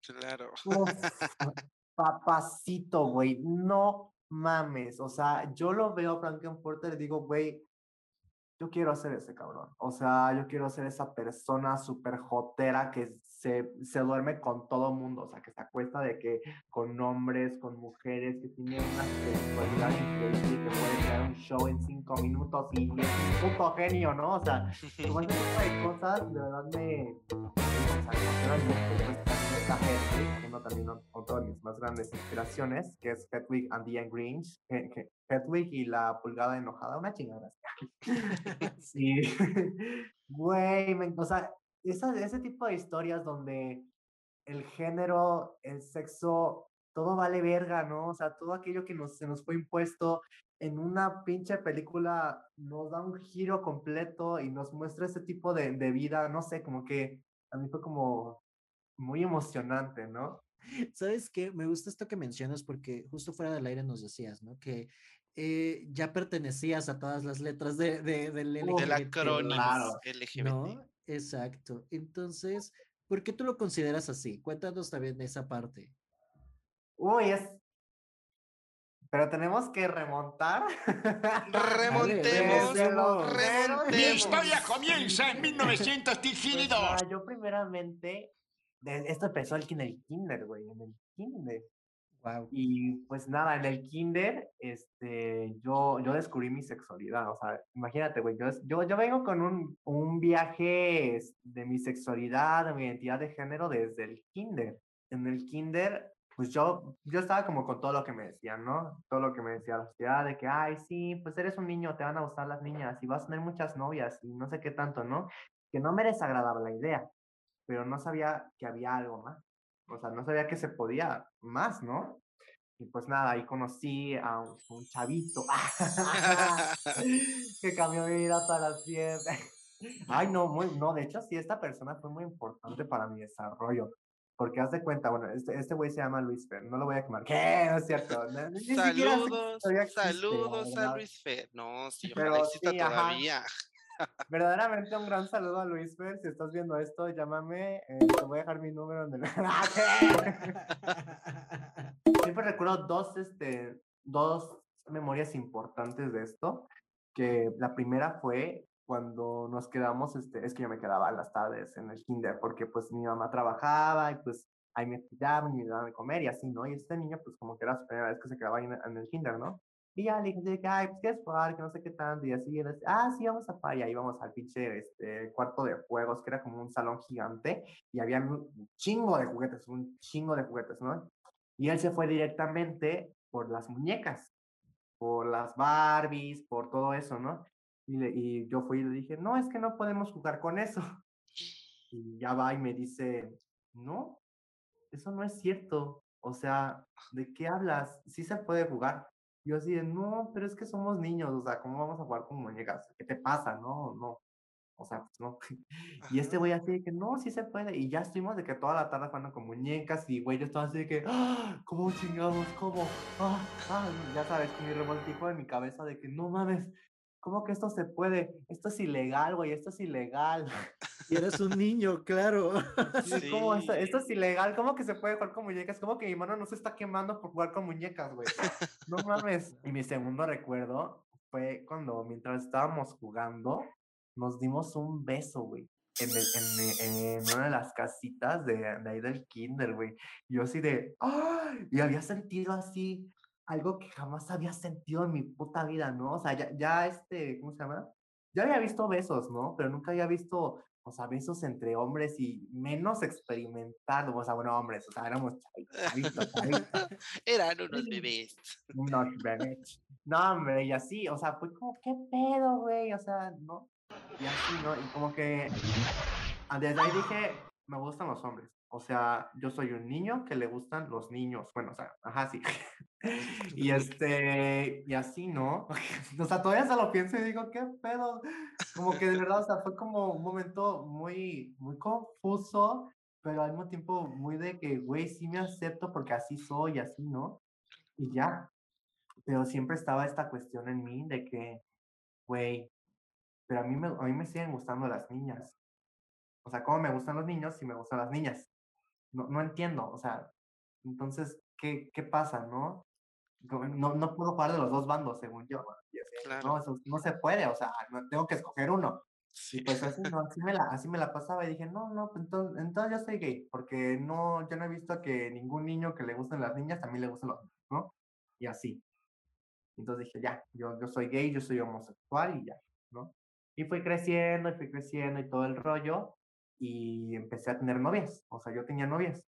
Claro. uf, papacito, güey, no mames. O sea, yo lo veo Frankenfurter y digo, güey, yo quiero ser ese cabrón. O sea, yo quiero ser esa persona súper jotera que se, se duerme con todo mundo. O sea, que se acuesta de que con hombres, con mujeres, que tiene una sexualidad increíble, que puede crear un show en cinco minutos y es un puto genio, ¿no? O sea, como ese tipo de cosas, de verdad me, uno también otra de mis más grandes inspiraciones, que es Hedwig and the Grinch, que, que Hedwig y la pulgada enojada, una chingada. sí. Güey, o sea, esa, ese tipo de historias donde el género, el sexo, todo vale verga, ¿no? O sea, todo aquello que nos, se nos fue impuesto en una pinche película nos da un giro completo y nos muestra ese tipo de, de vida, no sé, como que a mí fue como muy emocionante, ¿no? ¿Sabes qué? Me gusta esto que mencionas porque justo fuera del aire nos decías, ¿no? Que eh, ya pertenecías a todas las letras de, de, del LGBT. De la crónica LGBT. ¿no? Exacto. Entonces, ¿por qué tú lo consideras así? Cuéntanos también de esa parte. Uy, es... Pero tenemos que remontar. Remontemos. remontemos. Mi historia comienza en 1952. Pues, yo primeramente, esto empezó aquí en el kinder, güey, en el kinder. Y pues nada, en el kinder, este, yo, yo descubrí mi sexualidad, o sea, imagínate, güey, yo, yo, yo vengo con un, un viaje de mi sexualidad, de mi identidad de género desde el kinder. En el kinder, pues yo, yo estaba como con todo lo que me decían, ¿no? Todo lo que me decía la sociedad, de que, ay, sí, pues eres un niño, te van a gustar las niñas y vas a tener muchas novias y no sé qué tanto, ¿no? Que no me desagradaba la idea, pero no sabía que había algo más o sea, no sabía que se podía más, ¿no? Y pues nada, ahí conocí a un, chavito que cambió mi vida para siempre. Ay, no, muy, no, de hecho sí, esta persona fue muy importante para mi desarrollo. Porque haz de cuenta, bueno, este, este güey se llama Luis Fer, no lo voy a quemar. ¿Qué? No es cierto. saludos, saludos a Luis Fer. No, sí, Pero, sí, todavía. Verdaderamente un gran saludo a Luis Fer. Si estás viendo esto, llámame. Eh, te voy a dejar mi número en el. Siempre recuerdo dos, este, dos memorias importantes de esto. Que la primera fue cuando nos quedamos, este, es que yo me quedaba las tardes en el kinder, porque pues mi mamá trabajaba y pues ahí me cuidaban y me daban de comer y así, ¿no? Y este niño, pues como que era su primera vez que se quedaba ahí en el kinder, ¿no? Y ya le dije, ay, pues quieres jugar, que no sé qué tanto, y así, ah, sí, vamos a jugar, y ahí vamos al pinche este, cuarto de juegos, que era como un salón gigante, y había un chingo de juguetes, un chingo de juguetes, ¿no? Y él se fue directamente por las muñecas, por las Barbies, por todo eso, ¿no? Y, le, y yo fui y le dije, no, es que no podemos jugar con eso. Y ya va y me dice, no, eso no es cierto. O sea, ¿de qué hablas? Sí se puede jugar. Yo así de, no, pero es que somos niños, o sea, ¿cómo vamos a jugar con muñecas? ¿Qué te pasa? No, no. O sea, pues no. Y este güey así de que, no, sí se puede. Y ya estuvimos de que toda la tarde jugando con muñecas y güey, yo estaba así de que, ¡ah! ¿Cómo chingados? ¿Cómo? ¡Ah! ¡Ah! Ya sabes, con mi revoltijo en mi cabeza de que, no mames, ¿cómo que esto se puede? Esto es ilegal, güey, esto es ilegal. Y eres un niño, claro. ¿Cómo esto, esto, es ilegal? ¿Cómo que se puede jugar con muñecas? ¿Cómo que mi mano no se está quemando por jugar con muñecas, güey? No mames. Y mi segundo recuerdo fue cuando mientras estábamos jugando, nos dimos un beso, güey. En, en, en, una de las casitas de, de ahí del kinder, güey. Yo así de, ¡ay! Y había sentido así algo que jamás había sentido en mi puta vida, ¿no? O sea, ya, ya este, ¿cómo se llama? Ya había visto besos, ¿no? Pero nunca había visto, o sea, besos entre hombres y menos experimentados, o sea, bueno, hombres, o sea, éramos chavitos, chavitos. Eran unos bebés. Unos bebés. No, hombre, y así, o sea, fue como, ¿qué pedo, güey? O sea, ¿no? Y así, ¿no? Y como que ah, desde ahí dije, me gustan los hombres. O sea, yo soy un niño que le gustan los niños. Bueno, o sea, ajá, sí. y este, y así, ¿no? o sea, todavía se lo pienso y digo, ¿qué pedo? Como que de verdad, o sea, fue como un momento muy, muy confuso, pero al mismo tiempo muy de que, güey, sí me acepto porque así soy, así, ¿no? Y ya. Pero siempre estaba esta cuestión en mí de que, güey, pero a mí, me, a mí me siguen gustando las niñas. O sea, ¿cómo me gustan los niños si me gustan las niñas? no, no entiendo, o sea, entonces, ¿qué, ¿qué pasa, no? No, no puedo jugar de los dos bandos, según yo. Y así, Claro. No, eso no se puede, o sea, no, tengo que escoger uno. Sí. Pues así, no, así, me la, así me la pasaba y dije, no, no, pues entonces, entonces yo soy gay, porque no, yo no he visto que ningún niño que le gusten las niñas también le gusten los niños, ¿no? Y así. Entonces dije, ya, yo, yo soy gay, yo soy homosexual y ya, ¿no? Y fui creciendo y fui creciendo y todo el rollo y empecé a tener novias, o sea, yo tenía novias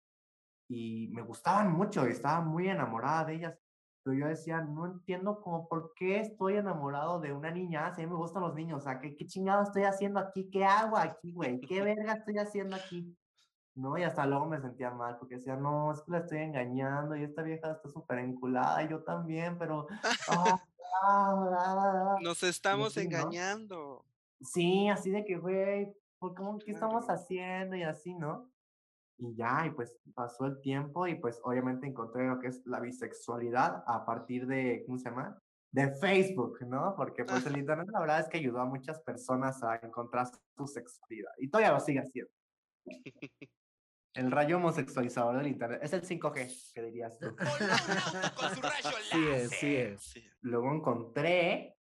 y me gustaban mucho y estaba muy enamorada de ellas. Pero yo decía, no entiendo como por qué estoy enamorado de una niña, si a mí me gustan los niños, o sea, ¿qué, qué chingado estoy haciendo aquí? ¿Qué hago aquí, güey? ¿Qué verga estoy haciendo aquí? No, y hasta luego me sentía mal porque decía, no, es que la estoy engañando y esta vieja está súper enculada y yo también, pero... ah, ah, ah, ah". Nos estamos engañando. Sí, así de que, güey, ¿por cómo, ¿qué estamos haciendo? Y así, ¿no? Y ya, y pues pasó el tiempo y pues obviamente encontré lo que es la bisexualidad a partir de, ¿cómo se llama? De Facebook, ¿no? Porque pues el internet la verdad es que ayudó a muchas personas a encontrar su sexualidad. Y todavía lo sigue haciendo. El rayo homosexualizador del internet. Es el 5G, que dirías tú. Sí es, sí es. Luego encontré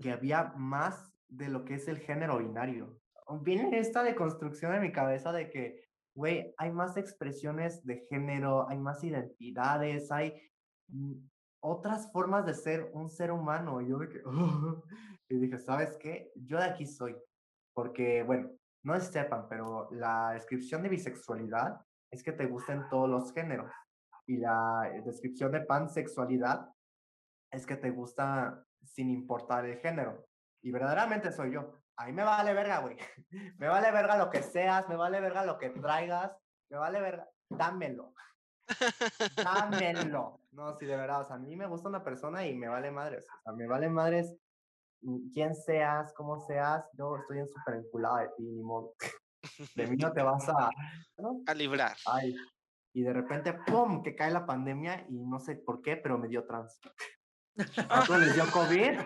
que había más de lo que es el género binario. Viene esta deconstrucción en mi cabeza de que, güey, hay más expresiones de género, hay más identidades, hay mm, otras formas de ser un ser humano. Y yo de que, y dije, ¿sabes qué? Yo de aquí soy. Porque, bueno, no sepan, pero la descripción de bisexualidad es que te gusten todos los géneros. Y la eh, descripción de pansexualidad es que te gusta sin importar el género. Y verdaderamente soy yo. A mí me vale verga, güey. Me vale verga lo que seas, me vale verga lo que traigas, me vale verga. Dámelo. Dámelo. No, sí, de verdad. O sea, a mí me gusta una persona y me vale madres. O sea, me vale madres quién seas, cómo seas. Yo estoy en súper enculada de ti, ni modo. De mí no te vas a. ¿no? A librar. Ay. Y de repente, ¡pum! que cae la pandemia y no sé por qué, pero me dio trans. A otros les dio COVID,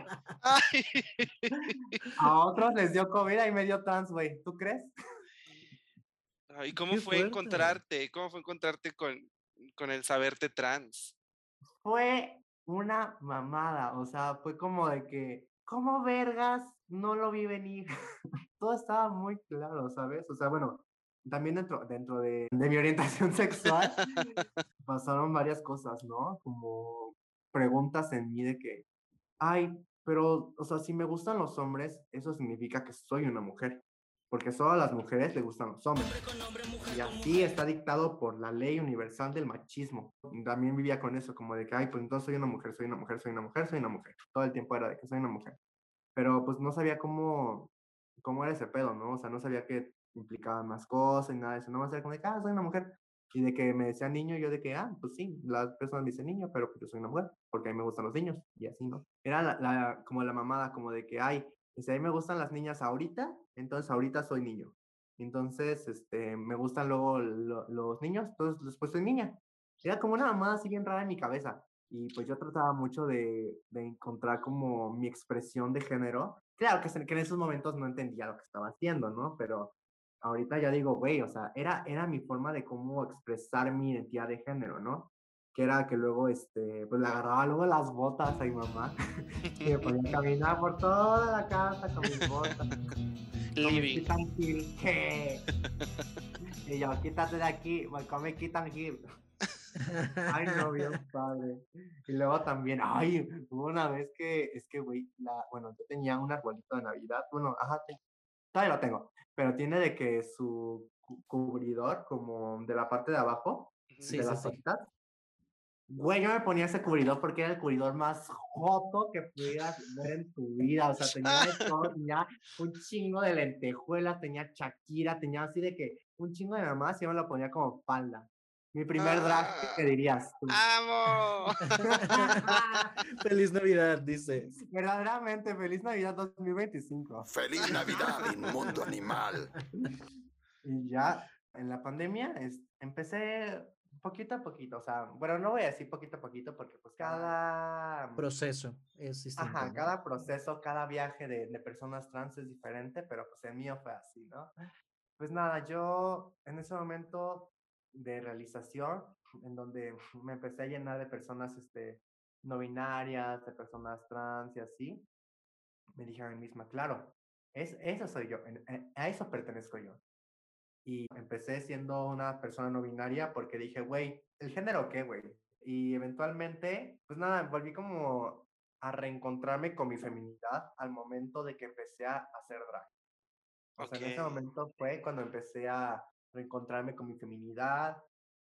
Ay, a otros les dio COVID y me dio trans, güey. ¿Tú crees? Ay, ¿cómo Qué fue fuerte. encontrarte? ¿Cómo fue encontrarte con, con el saberte trans? Fue una mamada, o sea, fue como de que, ¿cómo vergas? No lo vi venir. Todo estaba muy claro, ¿sabes? O sea, bueno, también dentro, dentro de, de mi orientación sexual pasaron varias cosas, ¿no? Como preguntas en mí de que, ay, pero, o sea, si me gustan los hombres, eso significa que soy una mujer. Porque solo a las mujeres le gustan los hombres. Y así está dictado por la ley universal del machismo. También vivía con eso, como de que, ay, pues entonces soy una mujer, soy una mujer, soy una mujer, soy una mujer. Todo el tiempo era de que soy una mujer. Pero pues no sabía cómo, cómo era ese pedo, ¿no? O sea, no sabía que implicaba más cosas y nada de eso. No más era como de que, ah, soy una mujer. Y de que me decía niño, yo de que, ah, pues sí, las personas me dicen niño, pero pues yo soy una mujer, porque a mí me gustan los niños. Y así, ¿no? Era la, la- como la mamada, como de que, ay, si a mí me gustan las niñas ahorita, entonces ahorita soy niño. Entonces, este, me gustan luego lo- los niños, entonces después soy niña. Era como una mamada así bien rara en mi cabeza. Y pues yo trataba mucho de, de encontrar como mi expresión de género. Claro que, que en esos momentos no entendía lo que estaba haciendo, ¿no? Pero ahorita ya digo, güey, o sea, era, era mi forma de cómo expresar mi identidad de género, ¿no? Que era que luego, este, pues le agarraba luego las botas a mi mamá y me ponía a caminar por toda la casa con mis botas. Living. Y yo, quítate de aquí, me come Kitan Hill. Ay, no, bien padre. Y luego también, ay, hubo una vez que, es que, güey, la, bueno, yo tenía un arbolito de Navidad, bueno, ajá, todavía lo tengo, pero tiene de que su cu- cubridor, como de la parte de abajo, Sí, de sí, las sí. hojitas. Güey, yo me ponía ese cubridor porque era el cubridor más joto que pudieras ver en tu vida. O sea, tenía de todo, tenía un chingo de lentejuelas, tenía Shakira, tenía así de que un chingo de mamás y yo me lo ponía como falda. Mi primer drag, ¿qué dirías? tú? ¡Amo! Feliz Navidad, dice. Verdaderamente, feliz Navidad 2025. Feliz Navidad, inmundo animal. Y ya en la pandemia es- empecé poquito a poquito, o sea, bueno, no voy a decir poquito a poquito porque pues cada... Proceso es distinto. Ajá, ¿no? cada proceso, cada viaje de, de personas trans es diferente, pero pues el mío fue así, ¿no? Pues nada, yo en ese momento de realización, en donde me empecé a llenar de personas este, no binarias, de personas trans y así, me dije a mí misma, claro, es, eso soy yo, a eso pertenezco yo. Y empecé siendo una persona no binaria porque dije, güey, ¿el género qué, güey? Y eventualmente, pues nada, volví como a reencontrarme con mi feminidad al momento de que empecé a hacer drag. O sea, en ese momento fue cuando empecé a reencontrarme con mi feminidad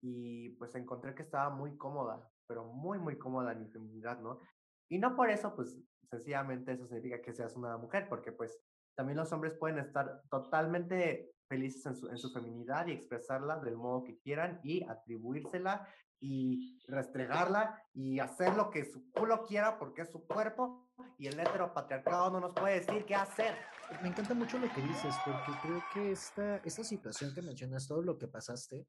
y pues encontré que estaba muy cómoda, pero muy, muy cómoda en mi feminidad, ¿no? Y no por eso, pues sencillamente eso significa que seas una mujer, porque pues también los hombres pueden estar totalmente felices en su, en su feminidad y expresarla del modo que quieran y atribuírsela y restregarla y hacer lo que su culo quiera porque es su cuerpo y el heteropatriarcado no nos puede decir qué hacer. Me encanta mucho lo que dices, porque creo que esta, esta situación que mencionas, todo lo que pasaste,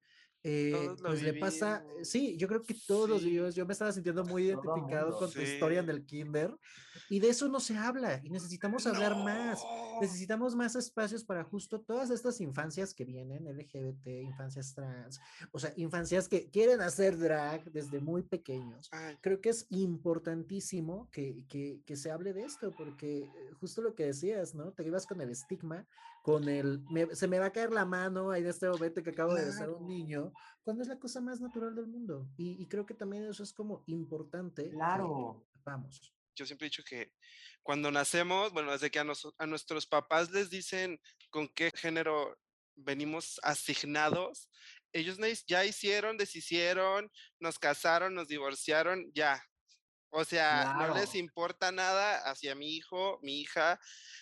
eh, pues le pasa, vivimos. sí, yo creo que todos los Sí. vivimos, yo me estaba sintiendo muy identificado mundo. con tu historia en Sí. el kinder, y de eso no se habla, y necesitamos hablar más, No. necesitamos más espacios para justo todas estas infancias que vienen, LGBT, infancias trans, o sea, infancias que quieren hacer drag desde muy pequeños Ay, creo que es importantísimo que, que, que se hable de esto, porque eh, justo lo que decías, ¿no? Te ibas con el estigma, con el, me- se me va a caer la mano en este momento que acabo de ser un niño, cuando es la cosa más natural del mundo. Y, y creo que también eso es como importante. que Claro. Vamos. yo siempre he dicho que cuando nacemos, bueno, desde que a, noso- a nuestros papás les dicen con qué género venimos asignados, ellos ya hicieron, deshicieron, nos casaron, nos divorciaron, ya. O sea, no les importa nada hacia mi hijo, mi hija,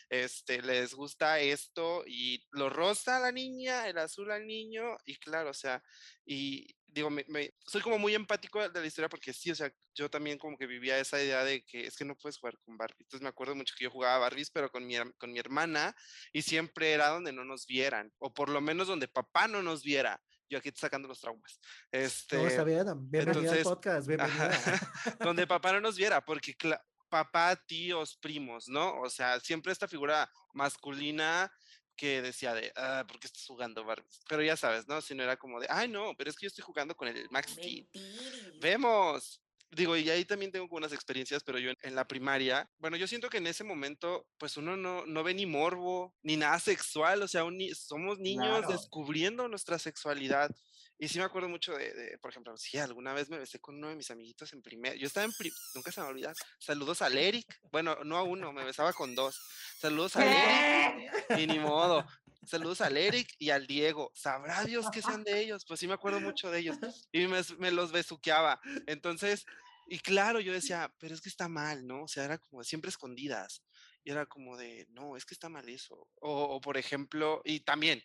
este, les gusta esto y lo rosa a la niña, el azul al niño, y claro, o sea, y digo, me, me- soy como muy empático de la historia porque sí, o sea, yo también como que vivía esa idea de que es que no puedes jugar con Barbie. Entonces me acuerdo mucho que yo jugaba Barbies, pero con mi, con mi hermana, y siempre era donde no nos vieran, o por lo menos donde papá no nos viera. Yo aquí sacando los traumas. Este, No, está bien, bienvenida al entonces, podcast, Ajá. bienvenida. donde papá no nos viera, porque papá, tíos, primos, ¿no? O sea, siempre esta figura masculina que decía de, ah, ¿por qué estás jugando Barbies? Pero ya sabes, ¿no? Si no era como de, ay, no, pero es que yo estoy jugando con el Max Steel. Vemos. Digo, y ahí también tengo unas experiencias, pero yo en, en la primaria, bueno, yo siento que en ese momento, pues uno no, no ve ni morbo, ni nada sexual, o sea, un somos niños Claro. descubriendo nuestra sexualidad. Y sí me acuerdo mucho de, de, por ejemplo, sí, alguna vez me besé con uno de mis amiguitos en primer, yo estaba en, pri- nunca se me va a olvidar, saludos al Eric, bueno, no a uno, me besaba con dos, saludos al Eric, y ni modo, saludos al Eric y al Diego, sabrá Dios que sean de ellos, pues sí me acuerdo mucho de ellos, y me, me los besuqueaba, entonces, y claro, yo decía, pero es que está mal, ¿no? O sea, era como siempre escondidas, y era como de, no, es que está mal eso, o, o por ejemplo, y también,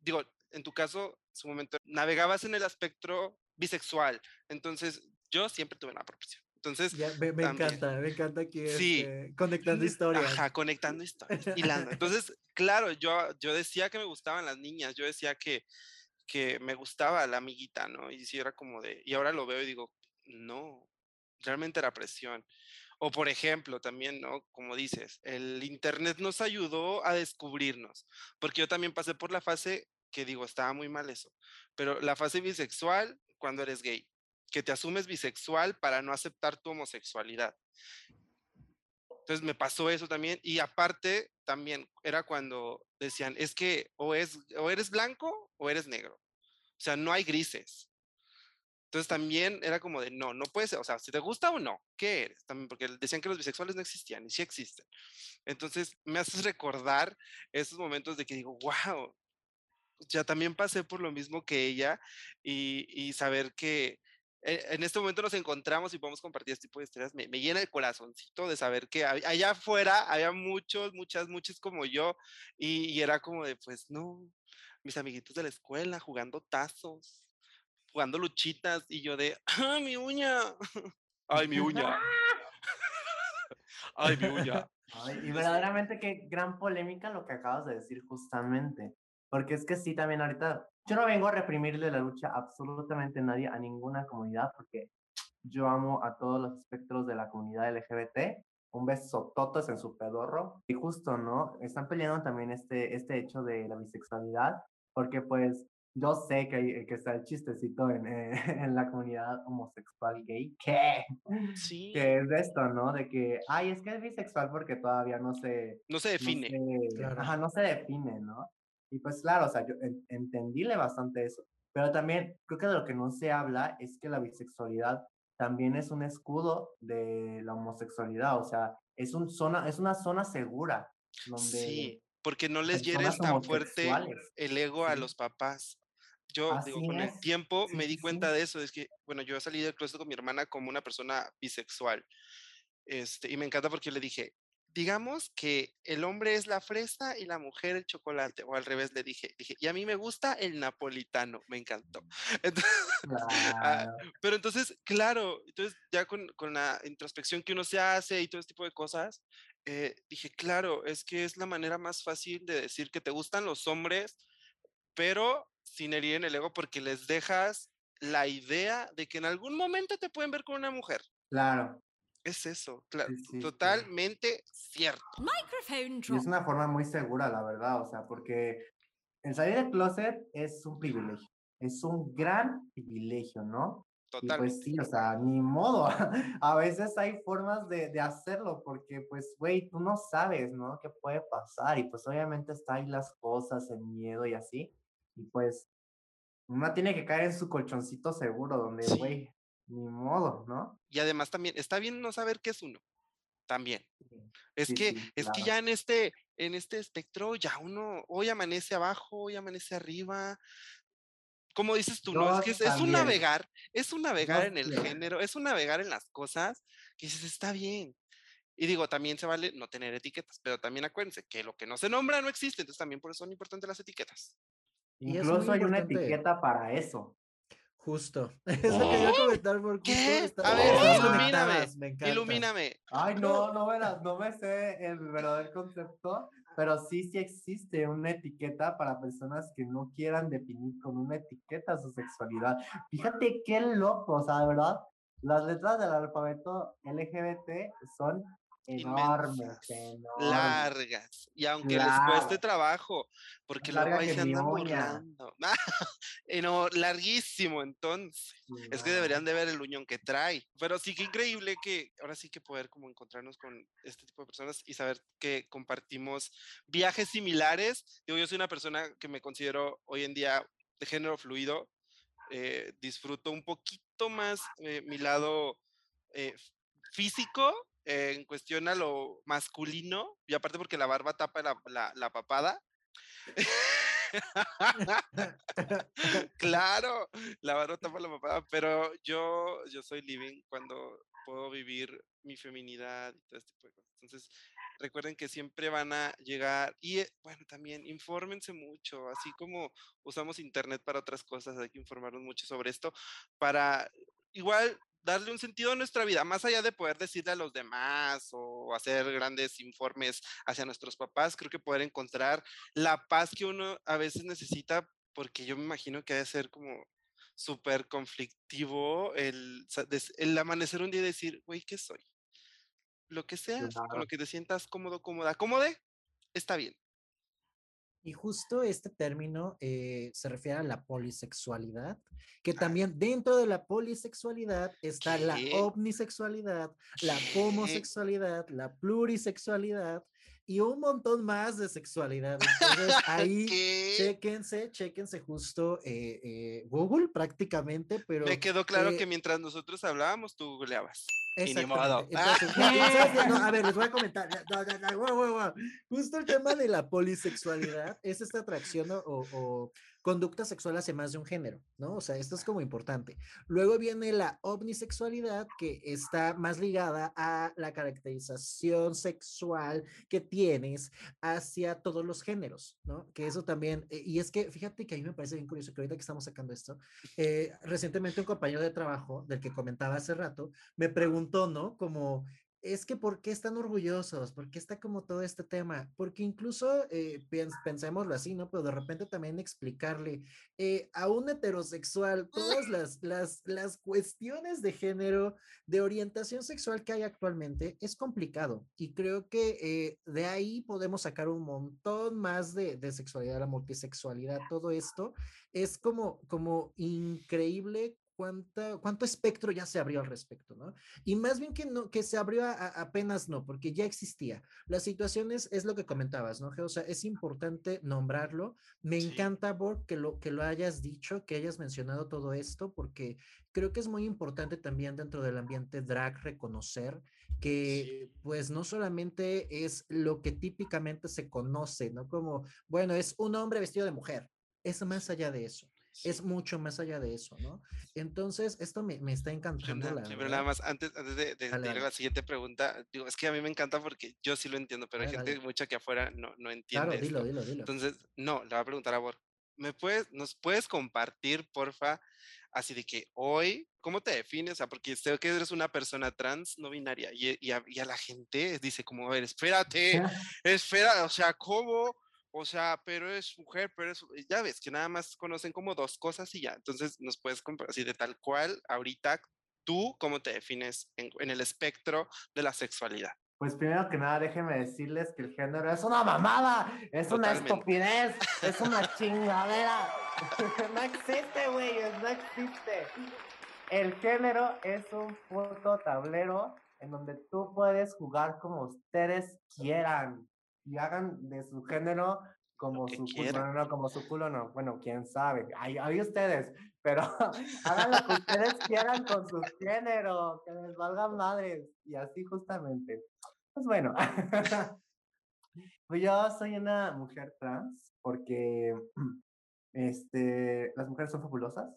digo, en tu caso, en su momento, navegabas en el espectro bisexual, entonces yo siempre tuve una proporción. Entonces, Ya, me, me encanta, me encanta aquí Sí. este, conectando historias. Ajá, conectando historias, hilando. Entonces, claro, yo, yo decía que me gustaban las niñas, yo decía que, que me gustaba la amiguita, ¿no? Y sí era como de, y ahora lo veo y digo, no, realmente era presión. O por ejemplo, también, ¿no? Como dices, el Internet nos ayudó a descubrirnos, porque yo también pasé por la fase que digo, estaba muy mal eso, pero la fase bisexual cuando eres gay, que te asumes bisexual para no aceptar tu homosexualidad. Entonces me pasó eso también y aparte también era cuando decían, es que o, es, o eres blanco o eres negro. O sea, no hay grises. Entonces también era como de, no, no puede ser, o sea, si te gusta o no, ¿qué eres? También porque decían que los bisexuales no existían y sí existen. Entonces me haces recordar esos momentos de que digo, wow, ya también pasé por lo mismo que ella y, saber que eh, en este momento nos encontramos y podemos compartir este tipo de historias, me, me llena el corazoncito de saber que allá afuera había muchos, muchas, muchos como yo y, y era como de, pues no, mis amiguitos de la escuela jugando tazos, jugando luchitas y yo de, ¡ah, mi uña! ¡Ay, mi uña! ¡Ay, mi uña! Ay, y verdaderamente qué gran polémica lo que acabas de decir justamente. Porque es que sí, también ahorita, yo no vengo a reprimirle la lucha a absolutamente nadie, a ninguna comunidad, porque yo amo a todos los espectros de la comunidad LGBT. Un beso totos en su pedorro. Y justo, ¿no? Están peleando también este, este hecho de la bisexualidad, porque pues yo sé que, hay- que está el chistecito en, eh, en la comunidad homosexual gay, que, Sí, que es de esto, ¿no? De que, ay, es que es bisexual porque todavía no se, no se no define. se- Claro. ajá, no se define, ¿no? Y pues claro, o sea, yo en- entendíle bastante eso, pero también creo que de lo que no se habla es que la bisexualidad también es un escudo de la homosexualidad, o sea, es, un zona, es una zona segura donde Sí, porque no les personas tan fuerte el ego a los papás. Yo digo, Así con el tiempo Sí, me sí, di sí. cuenta de eso, es que, bueno, yo salí del closet con mi hermana como una persona bisexual. Este, y me encanta porque le dije, digamos que el hombre es la fresa y la mujer el chocolate, o al revés le dije, dije, y a mí me gusta el napolitano, me encantó. Entonces, ah, Claro, pero entonces, claro, entonces ya con, con la introspección que uno se hace y todo este tipo de cosas, eh, dije, claro, es que es la manera más fácil de decir que te gustan los hombres, pero sin herir en el ego porque les dejas la idea de que en algún momento te pueden ver con una mujer. claro. Es eso, Sí, sí, sí. totalmente cierto. Microphone Y drop. es una forma muy segura, la verdad, o sea, porque el salir del closet es un privilegio, es un gran privilegio, ¿no? Totalmente. pues sí, o sea, ni modo. A veces hay formas de, de hacerlo porque, pues, güey, tú no sabes, ¿no? ¿Qué puede pasar? Y pues obviamente está ahí las cosas, el miedo y así. Y pues uno tiene que caer en su colchoncito seguro, donde, Sí. güey, ni modo, ¿no? Y además también, está bien no saber qué es uno. También. Es Sí, que, es que ya en este, en este espectro, ya uno, hoy amanece abajo, hoy amanece arriba. Como dices tú, ¿no? Es que es, es un navegar, es un navegar Yo en el género, es un navegar en las cosas que dices, está bien. Y digo, también se vale no tener etiquetas, pero también acuérdense que lo que no se nombra no existe, entonces también por eso son importantes las etiquetas. Es Incluso hay una etiqueta para eso. Justo. Eso quería comentar por ¿Qué? A ver, ilumíname, me encanta. Ilumíname. Ay, no, no me, la- no me sé el verdadero concepto, pero sí, sí existe una etiqueta para personas que no quieran definir con una etiqueta su sexualidad. Fíjate qué loco, o sea, de verdad, las letras del alfabeto LGBT son enormes, Inmensas, enormes. largas, y aunque les cueste trabajo, porque larga ahí que se andan burlando. No, larguísimo entonces. Es que deberían de ver el uñón que trae. Pero sí que increíble que ahora sí que poder como encontrarnos con este tipo de personas y saber que compartimos viajes similares. Digo, yo soy una persona que me considero hoy en día de género fluido. eh, disfruto un poquito más eh, mi lado eh, físico eh, en cuestión a lo masculino y aparte porque la barba tapa la, la- papada. claro, la barba tapa la papada, pero yo, yo soy living cuando puedo vivir mi feminidad y todo este tipo de cosas. Entonces, recuerden que siempre van a llegar y eh, bueno, también infórmense mucho, así como usamos internet para otras cosas, hay que informarnos mucho sobre esto para igual darle un sentido a nuestra vida, más allá de poder decirle a los demás o hacer grandes informes hacia nuestros papás, creo que poder encontrar la paz que uno a veces necesita, porque yo me imagino que debe ser como súper conflictivo el, el amanecer un día y decir, güey, ¿qué soy? Lo que seas, con lo que te sientas cómodo, cómoda, cómode, está bien. Y justo este término eh, se refiere a la polisexualidad, que también dentro de la polisexualidad está la ¿Qué? omnisexualidad, la homosexualidad, la plurisexualidad y un montón más de sexualidad. Entonces ahí ¿Qué? chéquense, chéquense justo eh, eh, Google prácticamente, pero... Me quedó claro que mientras nosotros hablábamos, tú googleabas. Y. No, a ver, les voy a comentar. No, no. Justo el tema de la polisexualidad es esta atracción o conducta sexual hacia más de un género, ¿no? O sea, esto es como importante. Luego viene la omnisexualidad, que está más ligada a la caracterización sexual que tienes hacia todos los géneros, ¿no? Que eso también, eh, y es que fíjate que a mí me parece bien curioso que ahorita que estamos sacando esto, eh, recientemente un compañero de trabajo del que comentaba hace rato me preguntó, ¿no? Como, es que ¿por qué están orgullosos? ¿Por qué está como todo este tema? Porque incluso, eh, pensémoslo así, ¿no? Pero de repente también explicarle eh, a un heterosexual todas las, las, las cuestiones de género, de orientación sexual que hay actualmente, es complicado. Y creo que eh, de ahí podemos sacar un montón más de, de sexualidad, la multisexualidad, todo esto. Es como, como increíble cuánto espectro ya se abrió al respecto, ¿no? Y más bien que, no, que se abrió apenas no, porque ya existía. La situación es, lo que comentabas, ¿no? O sea, es importante nombrarlo. Me encanta, Borg, que lo, que lo hayas dicho, que hayas mencionado todo esto, porque creo que es muy importante también dentro del ambiente drag reconocer que pues no solamente es lo que típicamente se conoce, ¿no? Como, bueno, es un hombre vestido de mujer, es más allá de eso es mucho más allá de eso, ¿no? Entonces, esto me, me está encantando. la pero nada más, antes, antes de, de, a la siguiente pregunta, digo, es que a mí me encanta porque yo sí lo entiendo, pero hay gente mucha que afuera no, no entiende. Claro, dilo, dilo, dilo. Entonces, no, le voy a preguntar a Bor, ¿me puedes, nos puedes compartir, porfa, así de que hoy, ¿cómo te defines? O sea, porque sé que eres una persona trans, no binaria, y, y, a, y a, la gente dice como, a ver, espérate, espera, o sea, ¿cómo? O sea, pero es mujer, pero es, ya ves que nada más conocen como dos cosas y ya. Entonces nos puedes comprar así de tal cual, ahorita, tú, ¿cómo te defines en, el espectro de la sexualidad? Pues primero que nada, déjenme decirles que el género es una mamada, es una estupidez, es una chingadera. no existe, güey, no existe. El género es un puto tablero en donde tú puedes jugar como ustedes quieran y hagan de su género como su culo, no, como su culo, no, bueno, quién sabe, ahí, ustedes, pero hagan lo que ustedes quieran con su género, que les valgan madres, y así justamente. Pues bueno, pues yo soy una mujer trans, porque este, las mujeres son fabulosas,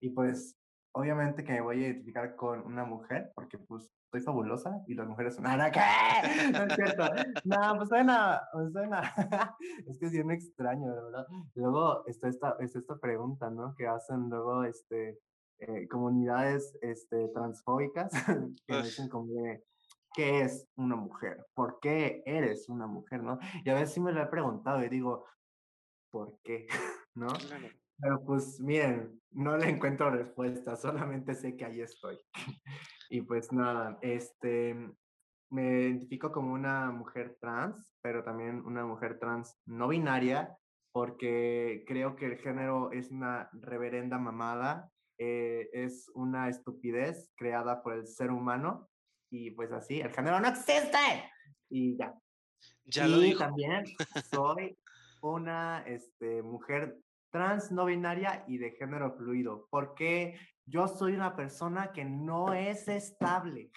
y pues obviamente que me voy a identificar con una mujer, porque pues soy fabulosa y las mujeres son, ¿qué? No es cierto. No, pues suena, pues suena. es que sí me extraño, de verdad. Luego está esta, está esta pregunta, ¿no? Que hacen luego, este, eh, comunidades, este, transfóbicas, que dicen como ¿qué es una mujer? ¿Por qué eres una mujer, no? Y a veces sí me lo he preguntado y digo, ¿por qué? ¿No? Pero pues miren, no le encuentro respuesta, solamente sé que ahí estoy. y pues nada, este, me identifico como una mujer trans, pero también una mujer trans no binaria, porque creo que el género es una reverenda mamada, eh, es una estupidez creada por el ser humano, y pues así, el género no existe. Y ya. Ya y lo también soy una este, mujer trans, no binaria y de género fluido, porque yo soy una persona que no es estable,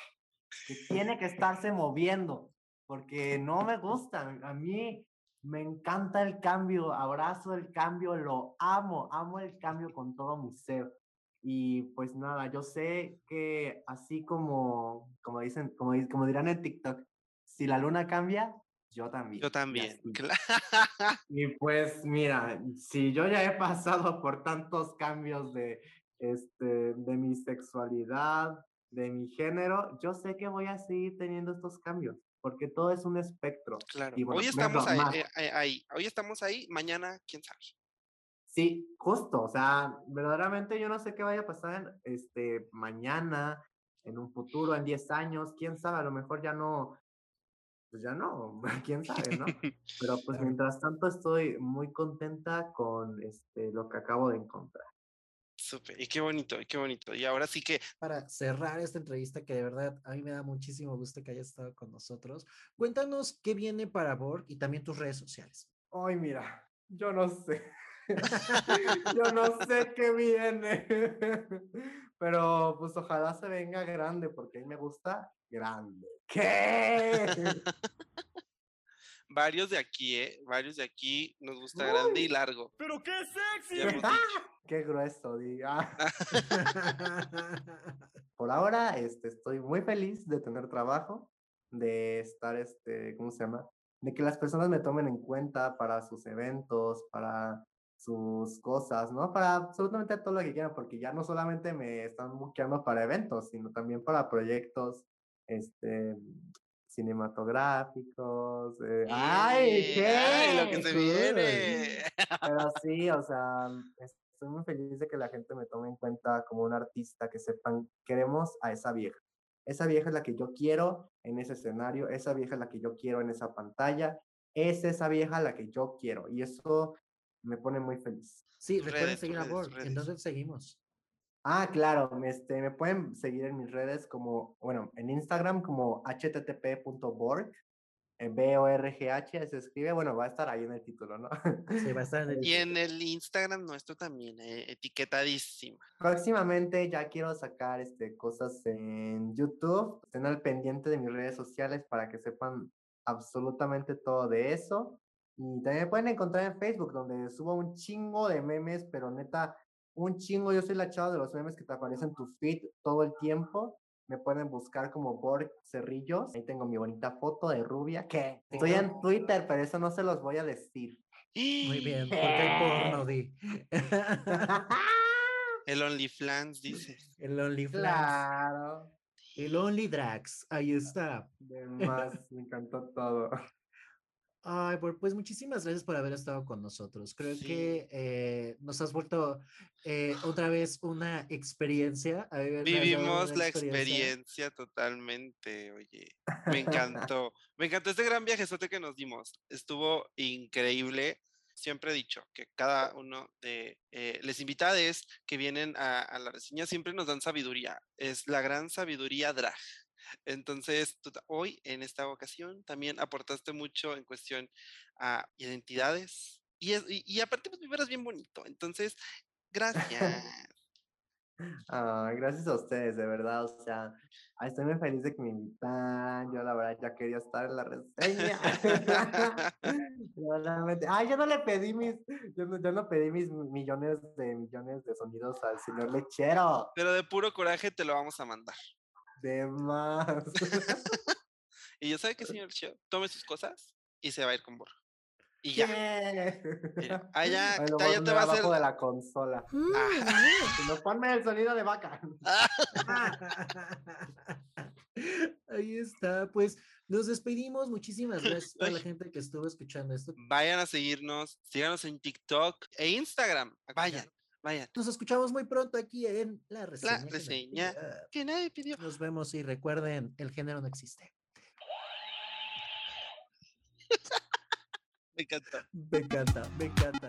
que tiene que estarse moviendo, porque no me gusta. A mí me encanta el cambio, abrazo el cambio, lo amo, amo el cambio con todo mi ser. Y pues nada, yo sé que así como, como dicen, como, dirán en TikTok, si la luna cambia, yo también. Yo también, Y pues mira, si yo ya he pasado por tantos cambios de, este, de mi sexualidad, de mi género, yo sé que voy a seguir teniendo estos cambios, porque todo es un espectro. Claro. hoy estamos ahí, eh, eh, ahí, hoy estamos ahí, mañana, quién sabe. Sí, justo, o sea, verdaderamente yo no sé qué vaya a pasar este, mañana, en un futuro, en 10 años, quién sabe, a lo mejor ya no, pues ya no, quién sabe, ¿no? Pero pues mientras tanto estoy muy contenta con este, lo que acabo de encontrar. Súper, y qué bonito, y qué bonito. Y ahora sí que... Para cerrar esta entrevista, que de verdad a mí me da muchísimo gusto que hayas estado con nosotros, cuéntanos qué viene para Borg y también tus redes sociales. Ay, mira, yo no sé. yo no sé qué viene. Pero pues ojalá se venga grande, porque a mí me gusta grande. ¿Qué? Varios de aquí, ¿eh? Varios de aquí nos gusta grande y largo. ¡Pero qué sexy! ¡Qué grueso, diga! Por ahora, este, estoy muy feliz de tener trabajo, de estar, este, ¿cómo se llama? De que las personas me tomen en cuenta para sus eventos, para sus cosas, ¿no? Para absolutamente todo lo que quieran, porque ya no solamente me están buscando para eventos, sino también para proyectos este, cinematográficos. eh, ¡Ay, Eh, ay, lo que qué! se viene. Pero sí, o sea, estoy muy feliz de que la gente me tome en cuenta como un artista, que sepan, queremos a esa vieja. Esa vieja es la que yo quiero en ese escenario, esa vieja es la que yo quiero en esa pantalla, es esa vieja la que yo quiero y eso me pone muy feliz. Sí, recuerden redes, seguir a Borg. Entonces seguimos. Ah, claro, me- este, me pueden seguir en mis redes como, bueno, en Instagram como http.borg, eh, B-O-R-G-H se escribe, bueno, va a estar ahí en el título, ¿no? Sí, va a estar en el Y en el Instagram nuestro también, eh, etiquetadísima. Próximamente ya quiero sacar este, cosas en YouTube. Estén al pendiente de mis redes sociales para que sepan absolutamente todo de eso. Y también me pueden encontrar en Facebook, donde subo un chingo de memes, pero neta, un chingo. Yo soy la chava de los memes que te aparecen en tu feed todo el tiempo. Me pueden buscar como Borg Cerrillos. Ahí tengo mi bonita foto de rubia. que Estoy en Twitter, pero eso no se los voy a decir. Muy bien, porque hay porno, di. El OnlyFans dice. el OnlyFans. claro. El Only Drags. Ahí está. De más, me encantó todo. Ay, pues muchísimas gracias por haber estado con nosotros. Creo Sí. que eh, nos has vuelto eh, otra vez una experiencia. a Vivimos una la experiencia totalmente, oye. Me encantó. Me encantó este gran viajezote que nos dimos. Estuvo increíble. Siempre he dicho que cada uno de eh, les invitades que vienen a, a la reseña siempre nos dan sabiduría. Es la gran sabiduría drag. Entonces, tú hoy, en esta ocasión, también aportaste mucho en cuestión a identidades. Y, es, y, y aparte, pues vibras bien bonito. Entonces, gracias. Ah, gracias a ustedes, de verdad. O sea, estoy muy feliz de que me invitan. Yo, la verdad, ya quería estar en la reseña. Ay, yo no le pedí mis, yo no, yo no pedí mis millones de millones de sonidos al señor lechero. Pero de puro coraje te lo vamos a mandar. De más. Y ya sabe que, señor Cheo, tome sus cosas y se va a ir con Borja. Y ya. Mira, allá, lo allá te va a hacer. abajo de la consola. Ah, Si no, ponme el sonido de vaca. Ahí está. Pues nos despedimos. Muchísimas gracias a la gente que estuvo escuchando esto. vayan a seguirnos, síganos en TikTok e Instagram. Vayan, vayan. Nos escuchamos muy pronto aquí en la reseña. que nadie reseña. Que nadie pidió. Nos vemos y recuerden, el género no existe. Me encantó. Me encanta, me encanta.